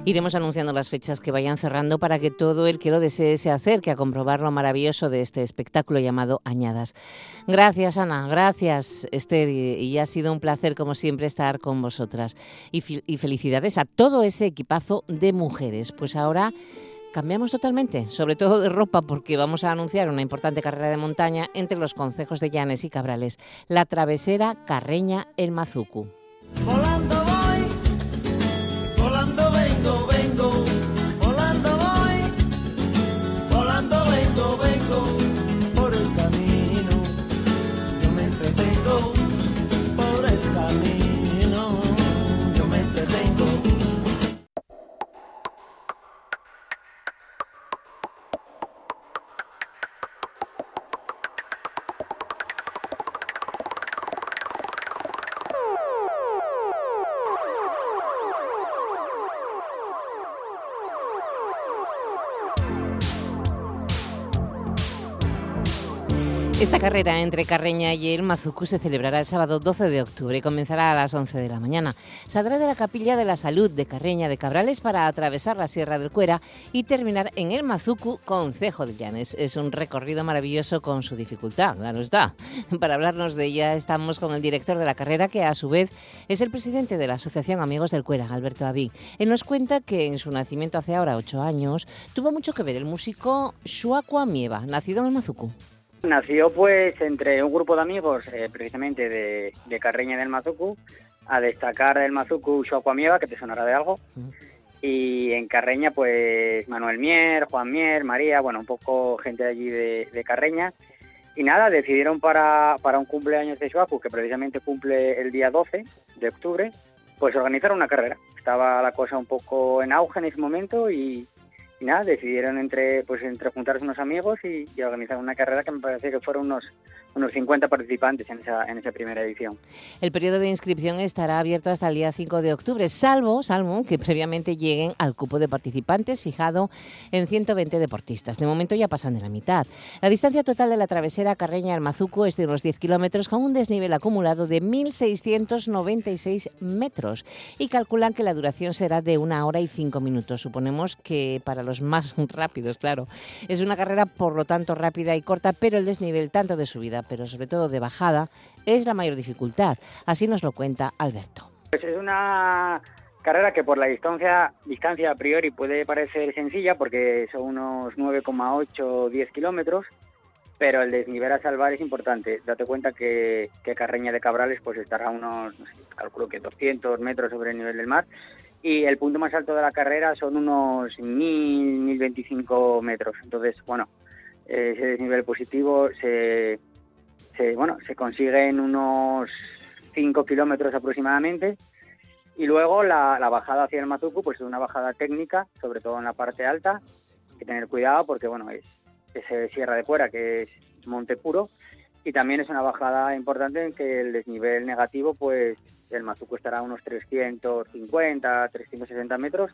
Iremos anunciando las fechas que vayan cerrando para que todo el que lo desee se acerque a comprobar lo maravilloso de este espectáculo llamado Añadas. Gracias, Ana. Gracias, Esther. Y ha sido un placer, como siempre, estar con vosotras. Y, felicidades a todo ese equipazo de mujeres. Pues ahora cambiamos totalmente, sobre todo de ropa, porque vamos a anunciar una importante carrera de montaña entre los concejos de Llanes y Cabrales, la travesera Carreña-El Mazucu. Carrera entre Carreña y el Mazucu se celebrará el sábado 12 de octubre y comenzará a las 11 de la mañana. Saldrá de la Capilla de la Salud de Carreña de Cabrales para atravesar la Sierra del Cuera y terminar en el Mazucu, Concejo de Llanes. Es un recorrido maravilloso con su dificultad, claro está. Para hablarnos de ella estamos con el director de la carrera, que a su vez es el presidente de la Asociación Amigos del Cuera, Alberto Aví. Él nos cuenta que en su nacimiento hace ahora ocho años tuvo mucho que ver el músico Shuakua Mieva, nacido en el Mazucu. Nació pues entre un grupo de amigos eh, precisamente de, de, Carreña del Mazucu, a destacar el Mazucu Mieva, que te sonará de algo, y en Carreña pues Manuel Mier, Juan Mier, María, bueno, un poco gente de allí de, Carreña, y nada, decidieron para, para un cumpleaños de Xuacu, que precisamente cumple el día 12 de octubre, pues organizar una carrera. Estaba la cosa un poco en auge en ese momento y, y nada, decidieron entre, pues, entre juntarse unos amigos y, y, organizar una carrera que me parece que fueron unos unos 50 participantes en esa, en esa primera edición. El periodo de inscripción estará abierto hasta el día 5 de octubre, salvo, salvo que previamente lleguen al cupo de participantes fijado en 120 deportistas. De momento ya pasan de la mitad. La distancia total de la travesera Carreña-Almazuco es de unos 10 kilómetros con un desnivel acumulado de 1.696 metros y calculan que la duración será de una hora y cinco minutos. Suponemos que para los más rápidos, claro. Es una carrera por lo tanto rápida y corta, pero el desnivel tanto de subida pero sobre todo de bajada, es la mayor dificultad. Así nos lo cuenta Alberto. Pues es una carrera que por la distancia, distancia a priori puede parecer sencilla porque son unos 9,8 o 10 kilómetros, pero el desnivel a salvar es importante. Date cuenta que, que Carreña de Cabrales pues estará a unos, calculo que 200 metros sobre el nivel del mar y el punto más alto de la carrera son unos 1.000, 1.025 metros. Entonces, bueno, ese desnivel positivo se, se, bueno, se consigue en unos 5 kilómetros aproximadamente. Y luego la, bajada hacia el Mazuco, pues es una bajada técnica, sobre todo en la parte alta. Hay que tener cuidado porque, bueno, es, es Sierra de Fuera, que es monte puro. Y también es una bajada importante en que el desnivel negativo, pues el Mazuco estará a unos 350, 360 metros.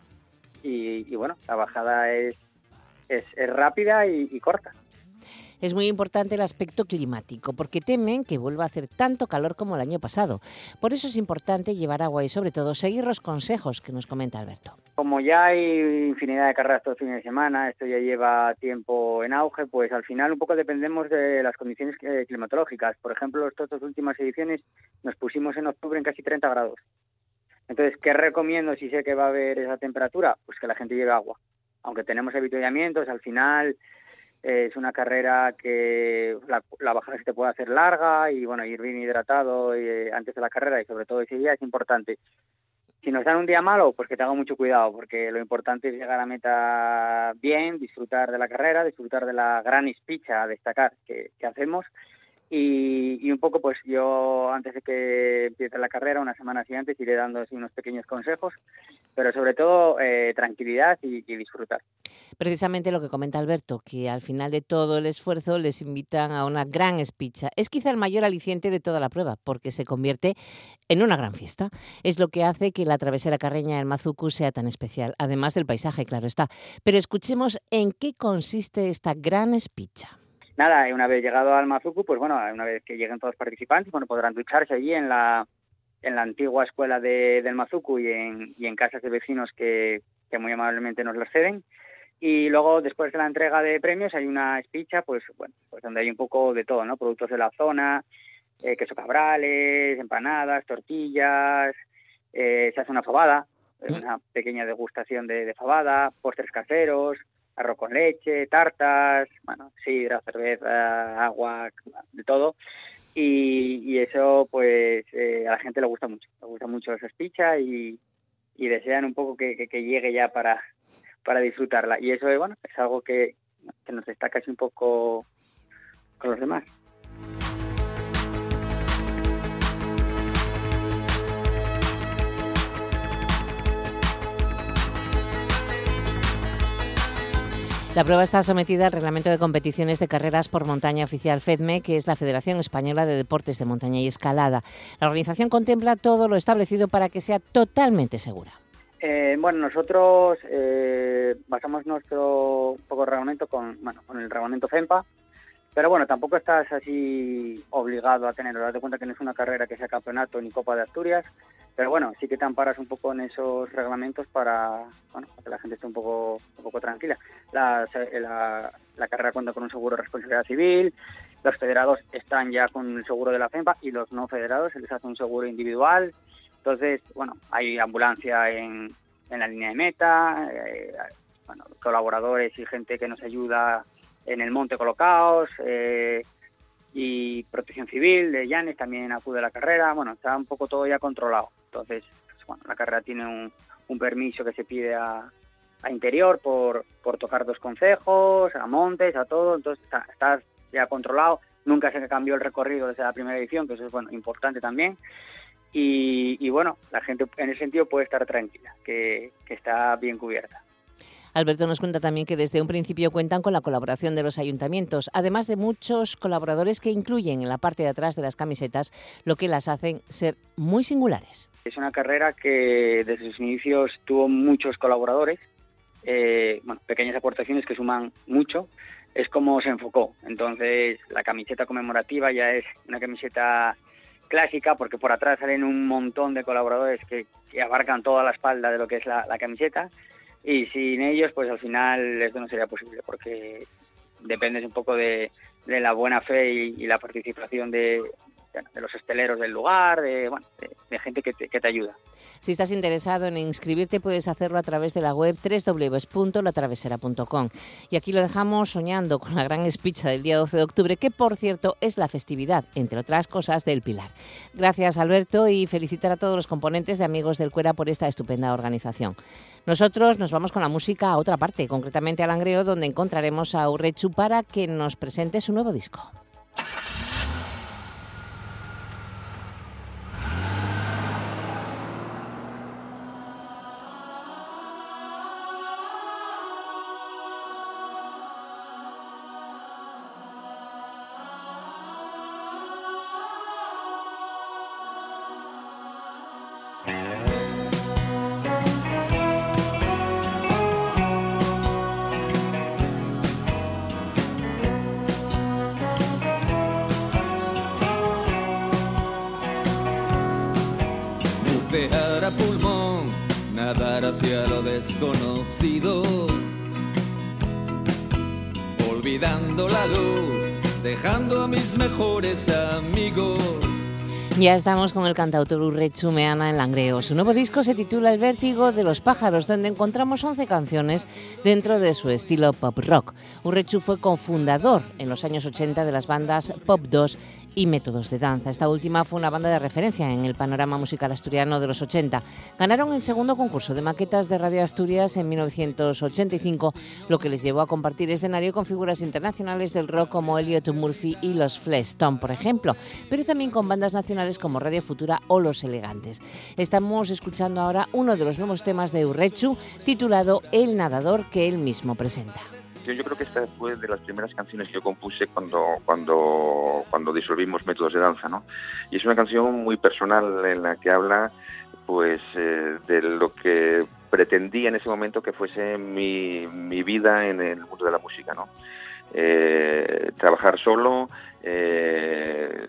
Y, bueno, la bajada es, es, rápida y corta es muy importante el aspecto climático, porque temen que vuelva a hacer tanto calor como el año pasado. Por eso es importante llevar agua y sobre todo seguir los consejos que nos comenta Alberto. Como ya hay infinidad de carreras todos los fines de semana, esto ya lleva tiempo en auge, pues al final un poco dependemos de las condiciones climatológicas. Por ejemplo, estas dos últimas ediciones nos pusimos en octubre en casi 30 grados. Entonces, ¿qué recomiendo si sé que va a haber esa temperatura? Pues que la gente lleve agua. Aunque tenemos avituallamientos, al final es una carrera que la, bajada se te puede hacer larga y bueno, ir bien hidratado eh, antes de la carrera y sobre todo ese día es importante. Si nos dan un día malo, pues que tenga mucho cuidado, porque lo importante es llegar a meta bien, disfrutar de la carrera, disfrutar de la gran espicha a destacar que hacemos y, un poco, pues yo antes de que empiece la carrera, una semana así antes, iré dando unos pequeños consejos, pero sobre todo eh, tranquilidad y, disfrutar. Precisamente lo que comenta Alberto, que al final de todo el esfuerzo les invitan a una gran espicha. Es quizá el mayor aliciente de toda la prueba, porque se convierte en una gran fiesta. Es lo que hace que la travesera carreña del Mazucu sea tan especial, además del paisaje, claro está. Pero escuchemos en qué consiste esta gran espicha nada, una vez llegado al Mazuku, pues bueno, una vez que lleguen todos los participantes, bueno, podrán ducharse allí en la, en la antigua escuela de, del Mazuku y en, y en casas de vecinos que, que muy amablemente nos las ceden. Y luego, después de la entrega de premios, hay una espicha, pues bueno, pues donde hay un poco de todo, ¿no? Productos de la zona, eh, queso cabrales, empanadas, tortillas, eh, se hace una fabada, una pequeña degustación de, de fabada, postres caseros, arroz con leche, tartas, bueno, sidra, cerveza, agua, de todo. Y, y eso, pues, eh, a la gente le gusta mucho, le gusta mucho esa espicha y, desean un poco que, que, que llegue ya para, para disfrutarla. Y eso, bueno, es algo que, que nos destaca así un poco con los demás. La prueba está sometida al Reglamento de Competiciones de Carreras por Montaña Oficial FEDME, que es la Federación Española de Deportes de Montaña y Escalada. La organización contempla todo lo establecido para que sea totalmente segura. Eh, bueno, nosotros eh, basamos nuestro poco reglamento con, con el reglamento FEMPA, pero bueno, tampoco estás así obligado a tenerlo. Date cuenta que no es una carrera que sea campeonato ni Copa de Asturias, pero bueno, sí que te amparas un poco en esos reglamentos para, bueno, para que la gente esté un poco, un poco tranquila. La, la, la carrera cuenta con un seguro de responsabilidad civil, los federados están ya con el seguro de la FEMPA y los no federados se les hace un seguro individual. Entonces, bueno, hay ambulancia en, en la línea de meta, eh, bueno, colaboradores y gente que nos ayuda en el monte colocados, eh, y protección civil de Llanes también acude a la carrera, bueno, está un poco todo ya controlado. Entonces, pues, bueno, la carrera tiene un, permiso que se pide a, interior por, por tocar dos concejos, a montes, a todo, entonces está, está ya controlado. Nunca se cambió el recorrido desde la primera edición, que eso es bueno, importante también. Y, bueno, la gente en ese sentido puede estar tranquila, que está bien cubierta. Alberto nos cuenta también que desde un principio cuentan con la colaboración de los ayuntamientos, además de muchos colaboradores que incluyen en la parte de atrás de las camisetas, lo que las hacen ser muy singulares. Es una carrera que desde sus inicios tuvo muchos colaboradores, eh, pequeñas aportaciones que suman mucho. Es como se enfocó. Entonces, la camiseta conmemorativa ya es una camiseta clásica porque por atrás salen un montón de colaboradores que, abarcan toda la espalda de lo que es la camiseta y sin ellos pues al final esto no sería posible porque dependes un poco de, de la buena fe y, y la participación de, de, los esteleros del lugar, de, bueno, de, gente que te, que te, ayuda. Si estás interesado en inscribirte puedes hacerlo a través de la web www.latravesera.com y aquí lo dejamos soñando con la gran espicha del día 12 de octubre que por cierto es la festividad, entre otras cosas, del Pilar. Gracias Alberto y felicitar a todos los componentes de Amigos del Cuera por esta estupenda organización. Nosotros nos vamos con la música a otra parte, concretamente al Langreo, donde encontraremos a Urrechu para que nos presente su nuevo disco. Estamos con el cantautor Urrechu Meana en Langreo. Su nuevo disco se titula El vértigo de los pájaros, donde encontramos 11 canciones dentro de su estilo pop rock. Urrechu fue cofundador en los años 80 de las bandas Pop 2 y Métodos de Danza. Esta última fue una banda de referencia en el panorama musical asturiano de los 80. Ganaron el segundo concurso de maquetas de Radio Asturias en 1985, lo que les llevó a compartir escenario con figuras internacionales del rock como Elliot Murphy y los Flestone, por ejemplo, pero también con bandas nacionales como Radio Futura o Los Elegantes. Estamos escuchando ahora uno de los nuevos temas de Urrechu, titulado El nadador que él mismo presenta yo, creo que esta fue de las primeras canciones que yo compuse cuando, cuando, cuando disolvimos Métodos de Danza, ¿no? Y es una canción muy personal en la que habla pues eh, de lo que pretendía en ese momento que fuese mi, mi vida en el mundo de la música, ¿no? Eh, trabajar solo, eh,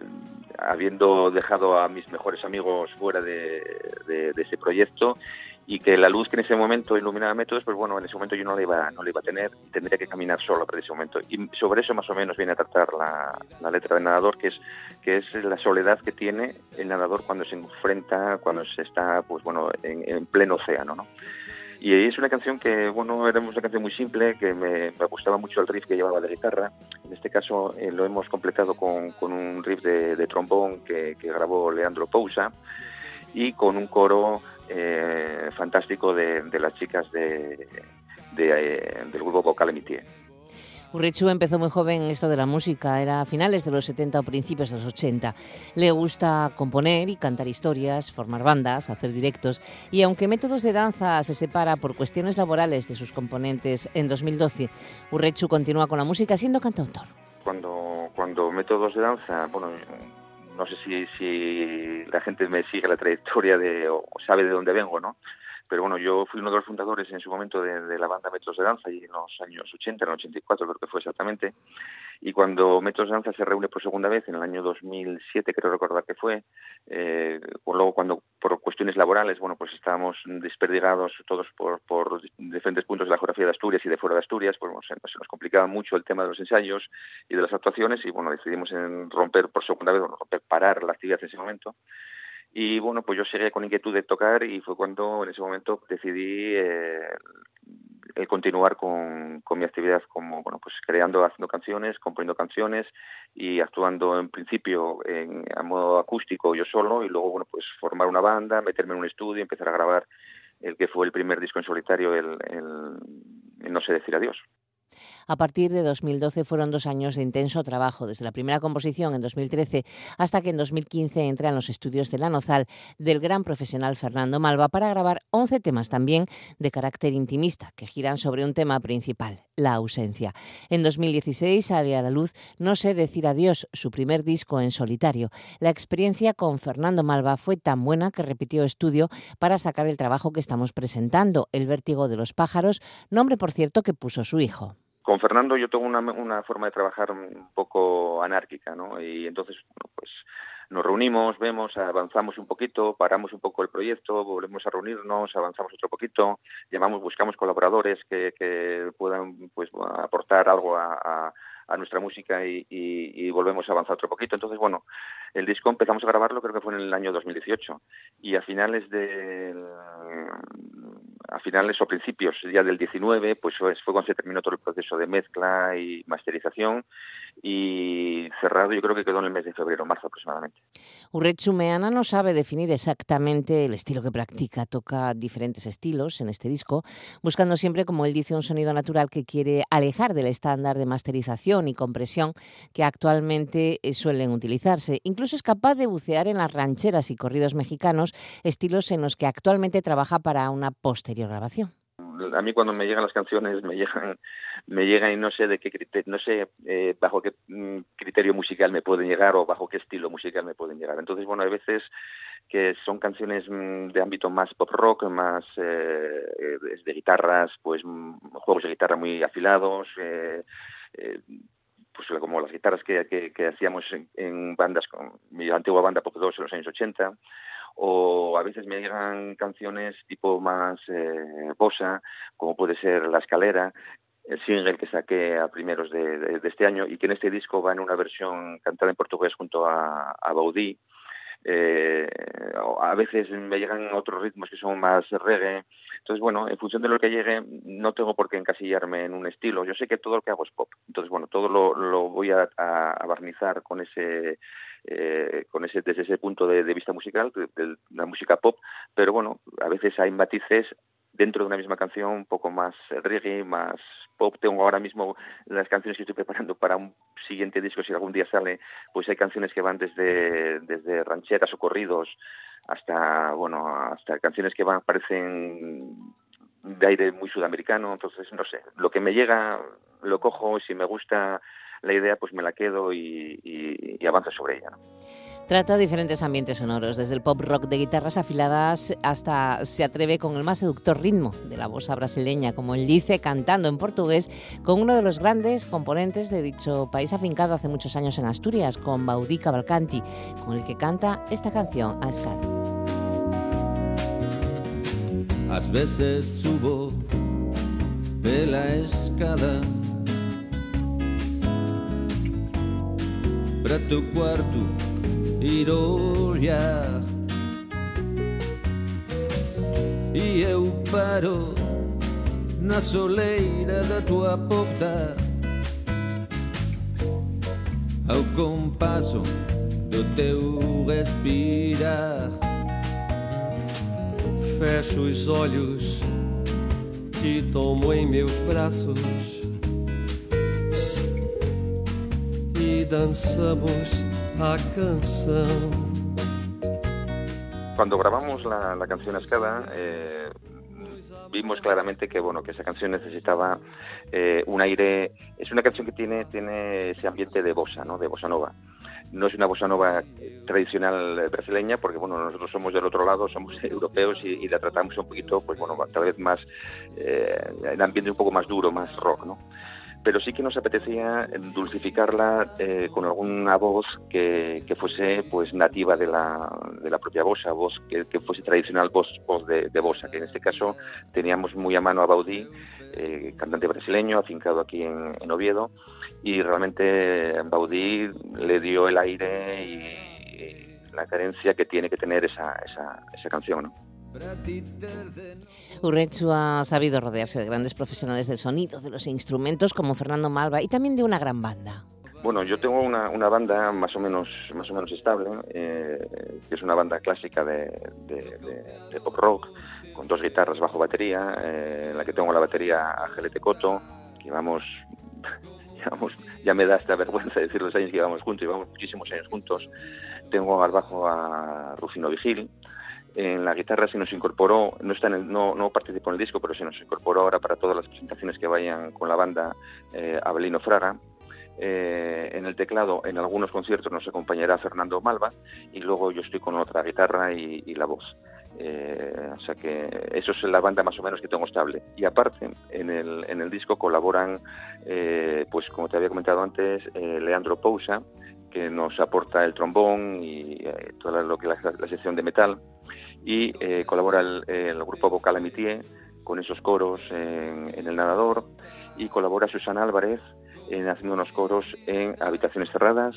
habiendo dejado a mis mejores amigos fuera de ese proyecto y que la luz que en ese momento iluminaba métodos, pues bueno, en ese momento yo no la iba, no la iba a tener, tendría que caminar solo para ese momento. Y sobre eso más o menos viene a tratar la, la letra del nadador, que es, que es la soledad que tiene el nadador cuando se enfrenta, cuando se está, pues bueno, en, en pleno océano, ¿no? Y es una canción que, bueno, era una canción muy simple, que me, me gustaba mucho el riff que llevaba de guitarra. En este caso eh, lo hemos completado con, con un riff de, de trombón que, que, grabó Leandro Pousa y con un coro eh, fantástico de, de, las chicas de, de eh, del grupo Vocal Emitier. Urrechu empezó muy joven en esto de la música, era a finales de los 70 o principios de los 80. Le gusta componer y cantar historias, formar bandas, hacer directos y aunque Métodos de Danza se separa por cuestiones laborales de sus componentes en 2012, Urrechu continúa con la música siendo cantautor. Cuando, cuando Métodos de Danza, bueno, no sé si, si la gente me sigue la trayectoria de, o sabe de dónde vengo, ¿no? Pero bueno, yo fui uno de los fundadores en su momento de, la banda Metros de Danza y en los años 80, en el 84 creo que fue exactamente, y cuando Metros de Danza se reúne por segunda vez en el año 2007, creo recordar que fue, eh, o luego cuando por cuestiones laborales, bueno, pues estábamos desperdigados todos por, diferentes puntos de la geografía de Asturias y de fuera de Asturias, pues se, nos complicaba mucho el tema de los ensayos y de las actuaciones y bueno, decidimos en romper por segunda vez, romper, parar la actividad en ese momento y bueno, pues yo seguí con inquietud de tocar y fue cuando en ese momento decidí eh, el continuar con, con, mi actividad como, bueno, pues creando, haciendo canciones, componiendo canciones y actuando en principio en, a modo acústico yo solo y luego, bueno, pues formar una banda, meterme en un estudio, empezar a grabar el que fue el primer disco en solitario, el, el, el No sé decir adiós. A partir de 2012 fueron dos años de intenso trabajo, desde la primera composición en 2013 hasta que en 2015 entra en los estudios de la Nozal del gran profesional Fernando Malva para grabar 11 temas también de carácter intimista que giran sobre un tema principal, la ausencia. En 2016 sale a la luz No sé decir adiós, su primer disco en solitario. La experiencia con Fernando Malva fue tan buena que repitió estudio para sacar el trabajo que estamos presentando, El vértigo de los pájaros, nombre por cierto que puso su hijo con Fernando yo tengo una, una, forma de trabajar un poco anárquica, ¿no? Y entonces, bueno, pues nos reunimos, vemos, avanzamos un poquito, paramos un poco el proyecto, volvemos a reunirnos, avanzamos otro poquito, llamamos, buscamos colaboradores que, puedan pues aportar algo a, nuestra música y, y, y, volvemos a avanzar otro poquito. Entonces, bueno, el disco empezamos a grabarlo creo que fue en el año 2018 y a finales del a finales o principios ya del 19, pues fue cuando se terminó todo el proceso de mezcla y masterización. Y cerrado yo creo que quedó en el mes de febrero, marzo aproximadamente. Meana no sabe definir exactamente el estilo que practica, toca diferentes estilos en este disco, buscando siempre, como él dice, un sonido natural que quiere alejar del estándar de masterización y compresión que actualmente eh, suelen utilizarse. Incluso es capaz de bucear en las rancheras y corridos mexicanos, estilos en los que actualmente trabaja para una posterior grabación a mí cuando me llegan las canciones me llegan me llegan y no sé de qué criterio, no sé eh, bajo qué mm, criterio musical me pueden llegar o bajo qué estilo musical me pueden llegar. Entonces bueno hay veces que son canciones mm, de ámbito más pop rock más eh, de guitarras pues mm, juegos de guitarra muy afilados eh, eh, pues como las guitarras que, que, que hacíamos en, bandas con mi antigua banda Pop 2 en los años 80 o a veces me llegan canciones tipo más eh, bossa, como puede ser La Escalera, el single que saqué a primeros de, este año y que en este disco va en una versión cantada en portugués junto a, a Baudí. Eh, a veces me llegan otros ritmos que son más reggae. Entonces, bueno, en función de lo que llegue, no tengo por qué encasillarme en un estilo. Yo sé que todo lo que hago es pop. Entonces, bueno, todo lo, voy a, barnizar con ese eh, con ese desde ese punto de, vista musical de, la música pop pero bueno a veces hay matices dentro de una misma canción un poco más reggae, más pop. Tengo ahora mismo las canciones que estoy preparando para un siguiente disco, si algún día sale, pues hay canciones que van desde, desde rancheras o corridos hasta, bueno, hasta canciones que van, parecen de aire muy sudamericano. Entonces, no sé, lo que me llega lo cojo, si me gusta la idea pues me la quedo y, y, y avanzo sobre ella. ¿no? Trata diferentes ambientes sonoros, desde el pop rock de guitarras afiladas hasta se atreve con el más seductor ritmo de la bossa brasileña, como él dice, cantando en portugués con uno de los grandes componentes de dicho país afincado hace muchos años en Asturias, con Baudí Cavalcanti, con el que canta esta canción, a Escada. Às vezes subo pela escada para teu quarto ir olhar e eu paro na soleira da tua porta ao compasso do teu respirar. Fecho os olhos, te tomo em meus braços e a canção. Cuando grabamos la, la canción Escada, eh, vimos claramente que bueno que esa canción necesitaba eh, un aire. Es una canción que tiene tiene ese ambiente de bossa, ¿no? De bossa nova. No es una bossa nova tradicional brasileña, porque bueno nosotros somos del otro lado, somos europeos y, y la tratamos un poquito, pues bueno, tal vez más eh, en ambiente un poco más duro, más rock, ¿no? Pero sí que nos apetecía dulcificarla eh, con alguna voz que, que, fuese pues nativa de la, de la propia bossa, voz que, fuese tradicional voz, voz de, bossa, que en este caso teníamos muy a mano a Baudí, eh, cantante brasileño, afincado aquí en, Oviedo, y realmente Baudí le dio el aire y, y la carencia que tiene que tener esa, esa, esa canción, ¿no? Urrechu ha sabido rodearse de grandes profesionales del sonido, de los instrumentos, como Fernando Malva, y también de una gran banda. Bueno, yo tengo una, una banda más o menos más o menos estable, eh, que es una banda clásica de, de, de, de, pop rock, con dos guitarras bajo batería, eh, en la que tengo la batería a Gelete Coto, que llevamos, ya me da esta vergüenza decir los años que llevamos juntos, llevamos muchísimos años juntos. Tengo al bajo a Rufino Vigil, en la guitarra se nos incorporó, no está en el, no, no participó en el disco, pero se nos incorporó ahora para todas las presentaciones que vayan con la banda eh, Abelino Fraga. Eh, en el teclado, en algunos conciertos nos acompañará Fernando Malva y luego yo estoy con otra guitarra y, la voz. Eh, o sea que eso es la banda más o menos que tengo estable. Y aparte, en el, en el disco colaboran, eh, pues como te había comentado antes, Leandro Pousa, que nos aporta el trombón y eh, toda lo que la, la sección de metal. Y eh, colabora el, el, grupo vocal Amitié con esos coros en, el nadador. Y colabora Susana Álvarez en haciendo unos coros en habitaciones cerradas.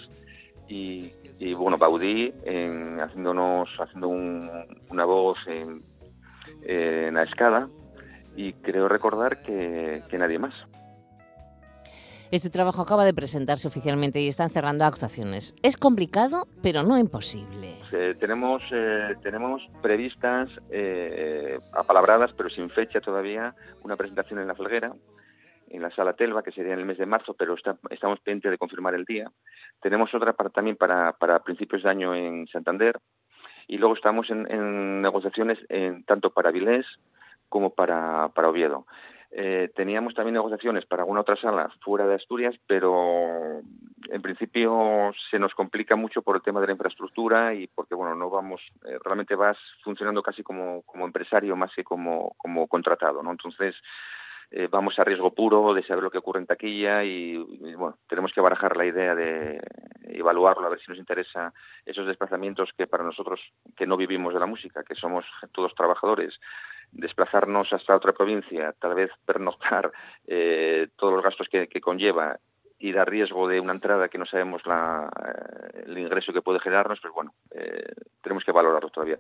Y, y bueno Baudí en haciéndonos haciendo un, una voz en, la escala. Y creo recordar que nadie más. Este trabajo acaba de presentarse oficialmente y están cerrando actuaciones. Es complicado, pero no imposible. Eh, tenemos, eh, tenemos previstas, eh, apalabradas, pero sin fecha todavía, una presentación en La Felguera, en la Sala Telva, que sería en el mes de marzo, pero está, estamos pendientes de confirmar el día. Tenemos otra para, también para, para principios de año en Santander. Y luego estamos en, en negociaciones en, tanto para Vilés como para, para Oviedo. Eh, teníamos también negociaciones para alguna otra sala fuera de Asturias, pero en principio se nos complica mucho por el tema de la infraestructura y porque bueno no vamos eh, realmente vas funcionando casi como, como empresario más que como, como contratado, ¿no? Entonces eh, vamos a riesgo puro de saber lo que ocurre en taquilla y, bueno, tenemos que barajar la idea de evaluarlo, a ver si nos interesa esos desplazamientos que para nosotros que no vivimos de la música, que somos todos trabajadores, desplazarnos hasta otra provincia, tal vez pernoctar eh, todos los gastos que, conlleva y dar riesgo de una entrada que no sabemos la, eh, el ingreso que puede generarnos, pues bueno, eh, tenemos que valorarlo todavía.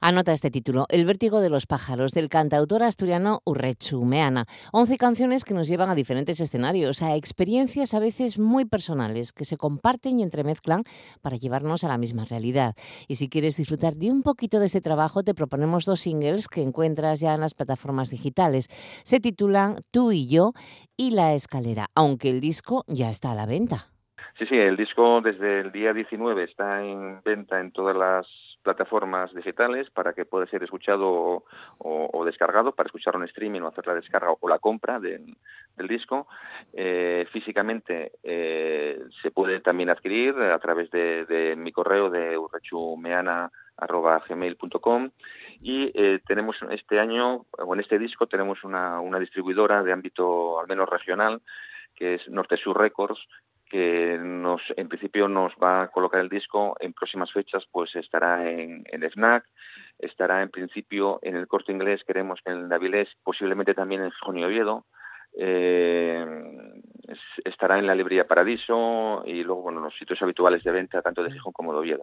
Anota este título, El vértigo de los pájaros, del cantautor asturiano Urrechu Meana. Once canciones que nos llevan a diferentes escenarios, a experiencias a veces muy personales, que se comparten y entremezclan para llevarnos a la misma realidad. Y si quieres disfrutar de un poquito de este trabajo, te proponemos dos singles que encuentras ya en las plataformas digitales. Se titulan Tú y yo y La escalera, aunque el disco ya está a la venta. Sí, sí, el disco desde el día 19 está en venta en todas las plataformas digitales para que pueda ser escuchado o, descargado, para escucharlo en streaming o hacer la descarga o la compra de, del disco. Eh, físicamente eh, se puede también adquirir a través de, mi correo de urrechumeana.gmail.com y eh, tenemos este año, o en este disco, tenemos una, una distribuidora de ámbito al menos regional, que es Norte Sur Records, que nos en principio nos va a colocar el disco en próximas fechas pues estará en, en FNAC estará en principio en el corte inglés queremos que en el Navilés posiblemente también en Gijón y Oviedo eh, es- estará en la librería Paradiso y luego bueno los sitios habituales de venta tanto de Gijón como de Oviedo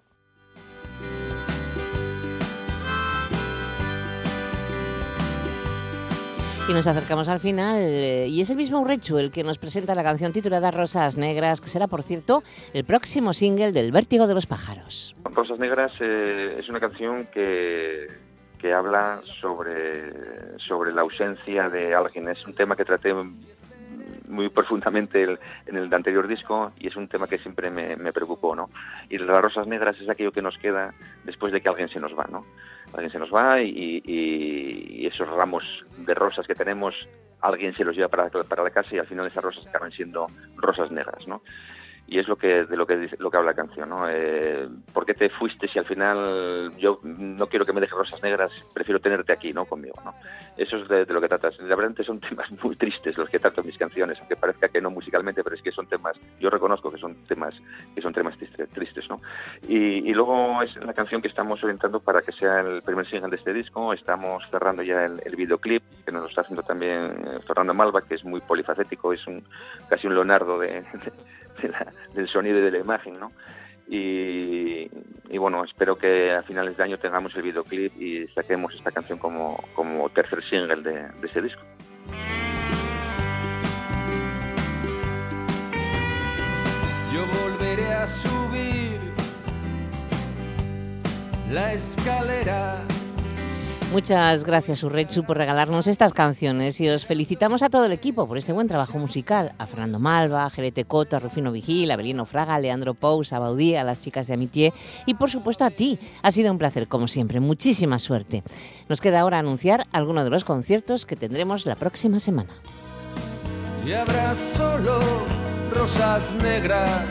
Y nos acercamos al final eh, y es el mismo Urrechu el que nos presenta la canción titulada Rosas Negras, que será, por cierto, el próximo single del Vértigo de los Pájaros. Rosas Negras eh, es una canción que, que habla sobre, sobre la ausencia de alguien. Es un tema que traté muy profundamente el- en el anterior disco y es un tema que siempre me, preocupó, ¿no? Y las rosas negras es aquello que nos queda después de que alguien se nos va, ¿no? Alguien se nos va y esos ramos de rosas que tenemos, alguien se los lleva para, para la casa y al final esas rosas acaban siendo rosas negras, ¿no? Y es lo que de lo que lo que habla la canción no eh, ¿por qué te fuiste si al final yo no quiero que me dejes rosas negras prefiero tenerte aquí no conmigo no eso es de, de lo que tratas. La verdad son temas muy tristes los que trato en mis canciones aunque parezca que no musicalmente pero es que son temas yo reconozco que son temas que son temas triste- tristes no y, y luego es la canción que estamos orientando para que sea el primer single de este disco. Estamos cerrando ya el, el videoclip que nos lo está haciendo también eh, Fernando Malva que es muy polifacético es un casi un Leonardo de, de del sonido y de la imagen, ¿no? Y, bueno, espero que a finales de año tengamos el videoclip y saquemos esta canción como, como tercer single de, de ese disco. Yo volveré a subir la escalera. Muchas gracias, Urrechu, por regalarnos estas canciones y os felicitamos a todo el equipo por este buen trabajo musical. A Fernando Malva, a Jerete Cota, a Rufino Vigil, a Belino Fraga, a Leandro Pous, a Baudí, a las chicas de Amitié y, por supuesto, a ti. Ha sido un placer, como siempre. Muchísima suerte. Nos queda ahora anunciar algunos de los conciertos que tendremos la próxima semana. Y habrá solo rosas negras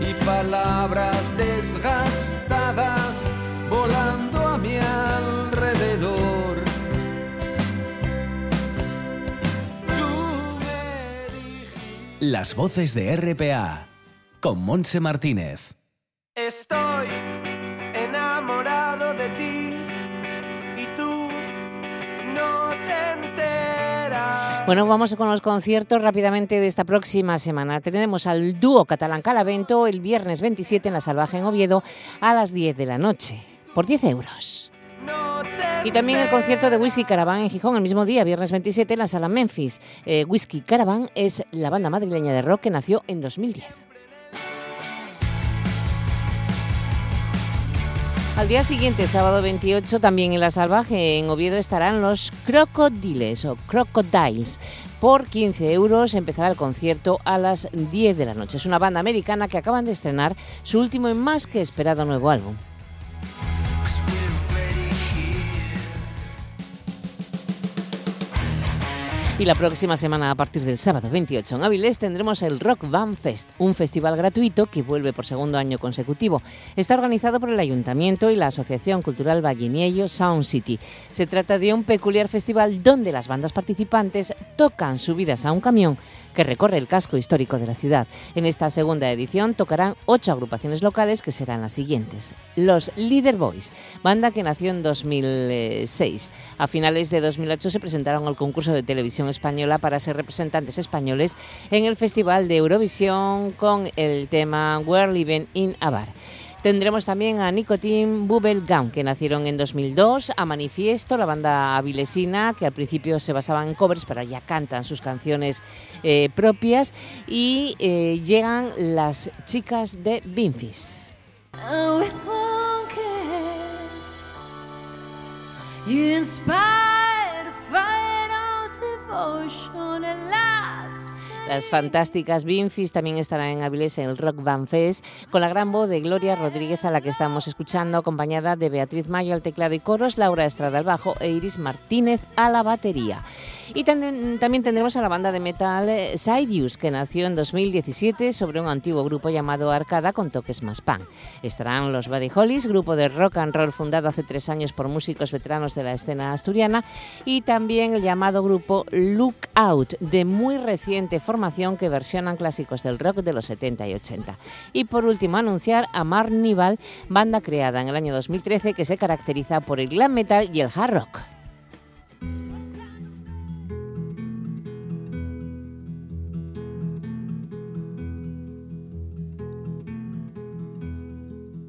y palabras desgastadas volando a mi alrededor. Las voces de RPA con Monse Martínez. Estoy enamorado de ti y tú no te enteras. Bueno, vamos con los conciertos rápidamente de esta próxima semana. Tenemos al dúo catalán Calavento el viernes 27 en la Salvaje en Oviedo a las 10 de la noche, por 10 euros. Y también el concierto de Whisky Caravan en Gijón el mismo día, viernes 27, en la sala Memphis. Eh, Whisky Caravan es la banda madrileña de rock que nació en 2010. Al día siguiente, sábado 28, también en La Salvaje, en Oviedo, estarán los Crocodiles o Crocodiles. Por 15 euros empezará el concierto a las 10 de la noche. Es una banda americana que acaban de estrenar su último y más que esperado nuevo álbum. Y la próxima semana, a partir del sábado 28 en Avilés, tendremos el Rock Van Fest, un festival gratuito que vuelve por segundo año consecutivo. Está organizado por el Ayuntamiento y la Asociación Cultural Valliniello Sound City. Se trata de un peculiar festival donde las bandas participantes tocan subidas a un camión que recorre el casco histórico de la ciudad. En esta segunda edición tocarán ocho agrupaciones locales que serán las siguientes. Los Leader Boys, banda que nació en 2006. A finales de 2008 se presentaron al concurso de televisión española para ser representantes españoles en el Festival de Eurovisión con el tema We're Living in a Bar. Tendremos también a Nicotine Bubblegum, que nacieron en 2002, a Manifiesto, la banda avilesina, que al principio se basaban en covers, pero ya cantan sus canciones eh, propias, y eh, llegan las chicas de Binfis. Last. Las fantásticas Binfis también estarán en Avilés en el Rock Van Fest con la gran voz de Gloria Rodríguez a la que estamos escuchando acompañada de Beatriz Mayo al teclado y coros, Laura Estrada al bajo e Iris Martínez a la batería. Y también, también tendremos a la banda de metal eh, Sidious que nació en 2017 sobre un antiguo grupo llamado Arcada con toques más pan. Estarán los Buddy Hollies, grupo de rock and roll fundado hace tres años por músicos veteranos de la escena asturiana y también el llamado grupo Look Out de muy reciente formación que versionan clásicos del rock de los 70 y 80. Y por último, anunciar a Marnival, banda creada en el año 2013 que se caracteriza por el glam metal y el hard rock.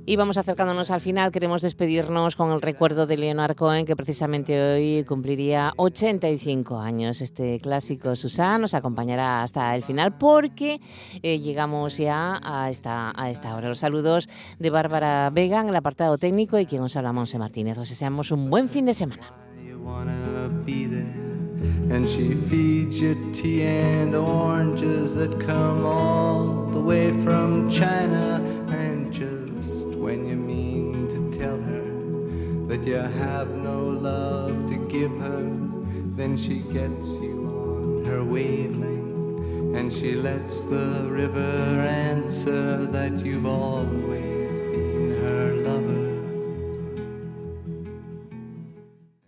Y vamos acercándonos al final. Queremos despedirnos con el recuerdo de Leonard Cohen, que precisamente hoy cumpliría 85 años. Este clásico Susan nos acompañará hasta el final porque eh, llegamos ya a esta, a esta hora. Los saludos de Bárbara Vega en el apartado técnico y quien os habla, Monse Martínez. Os deseamos un buen fin de semana. When you mean to tell her that you have no love to give her, then she gets you on her wavelength. And she lets the river answer that you've always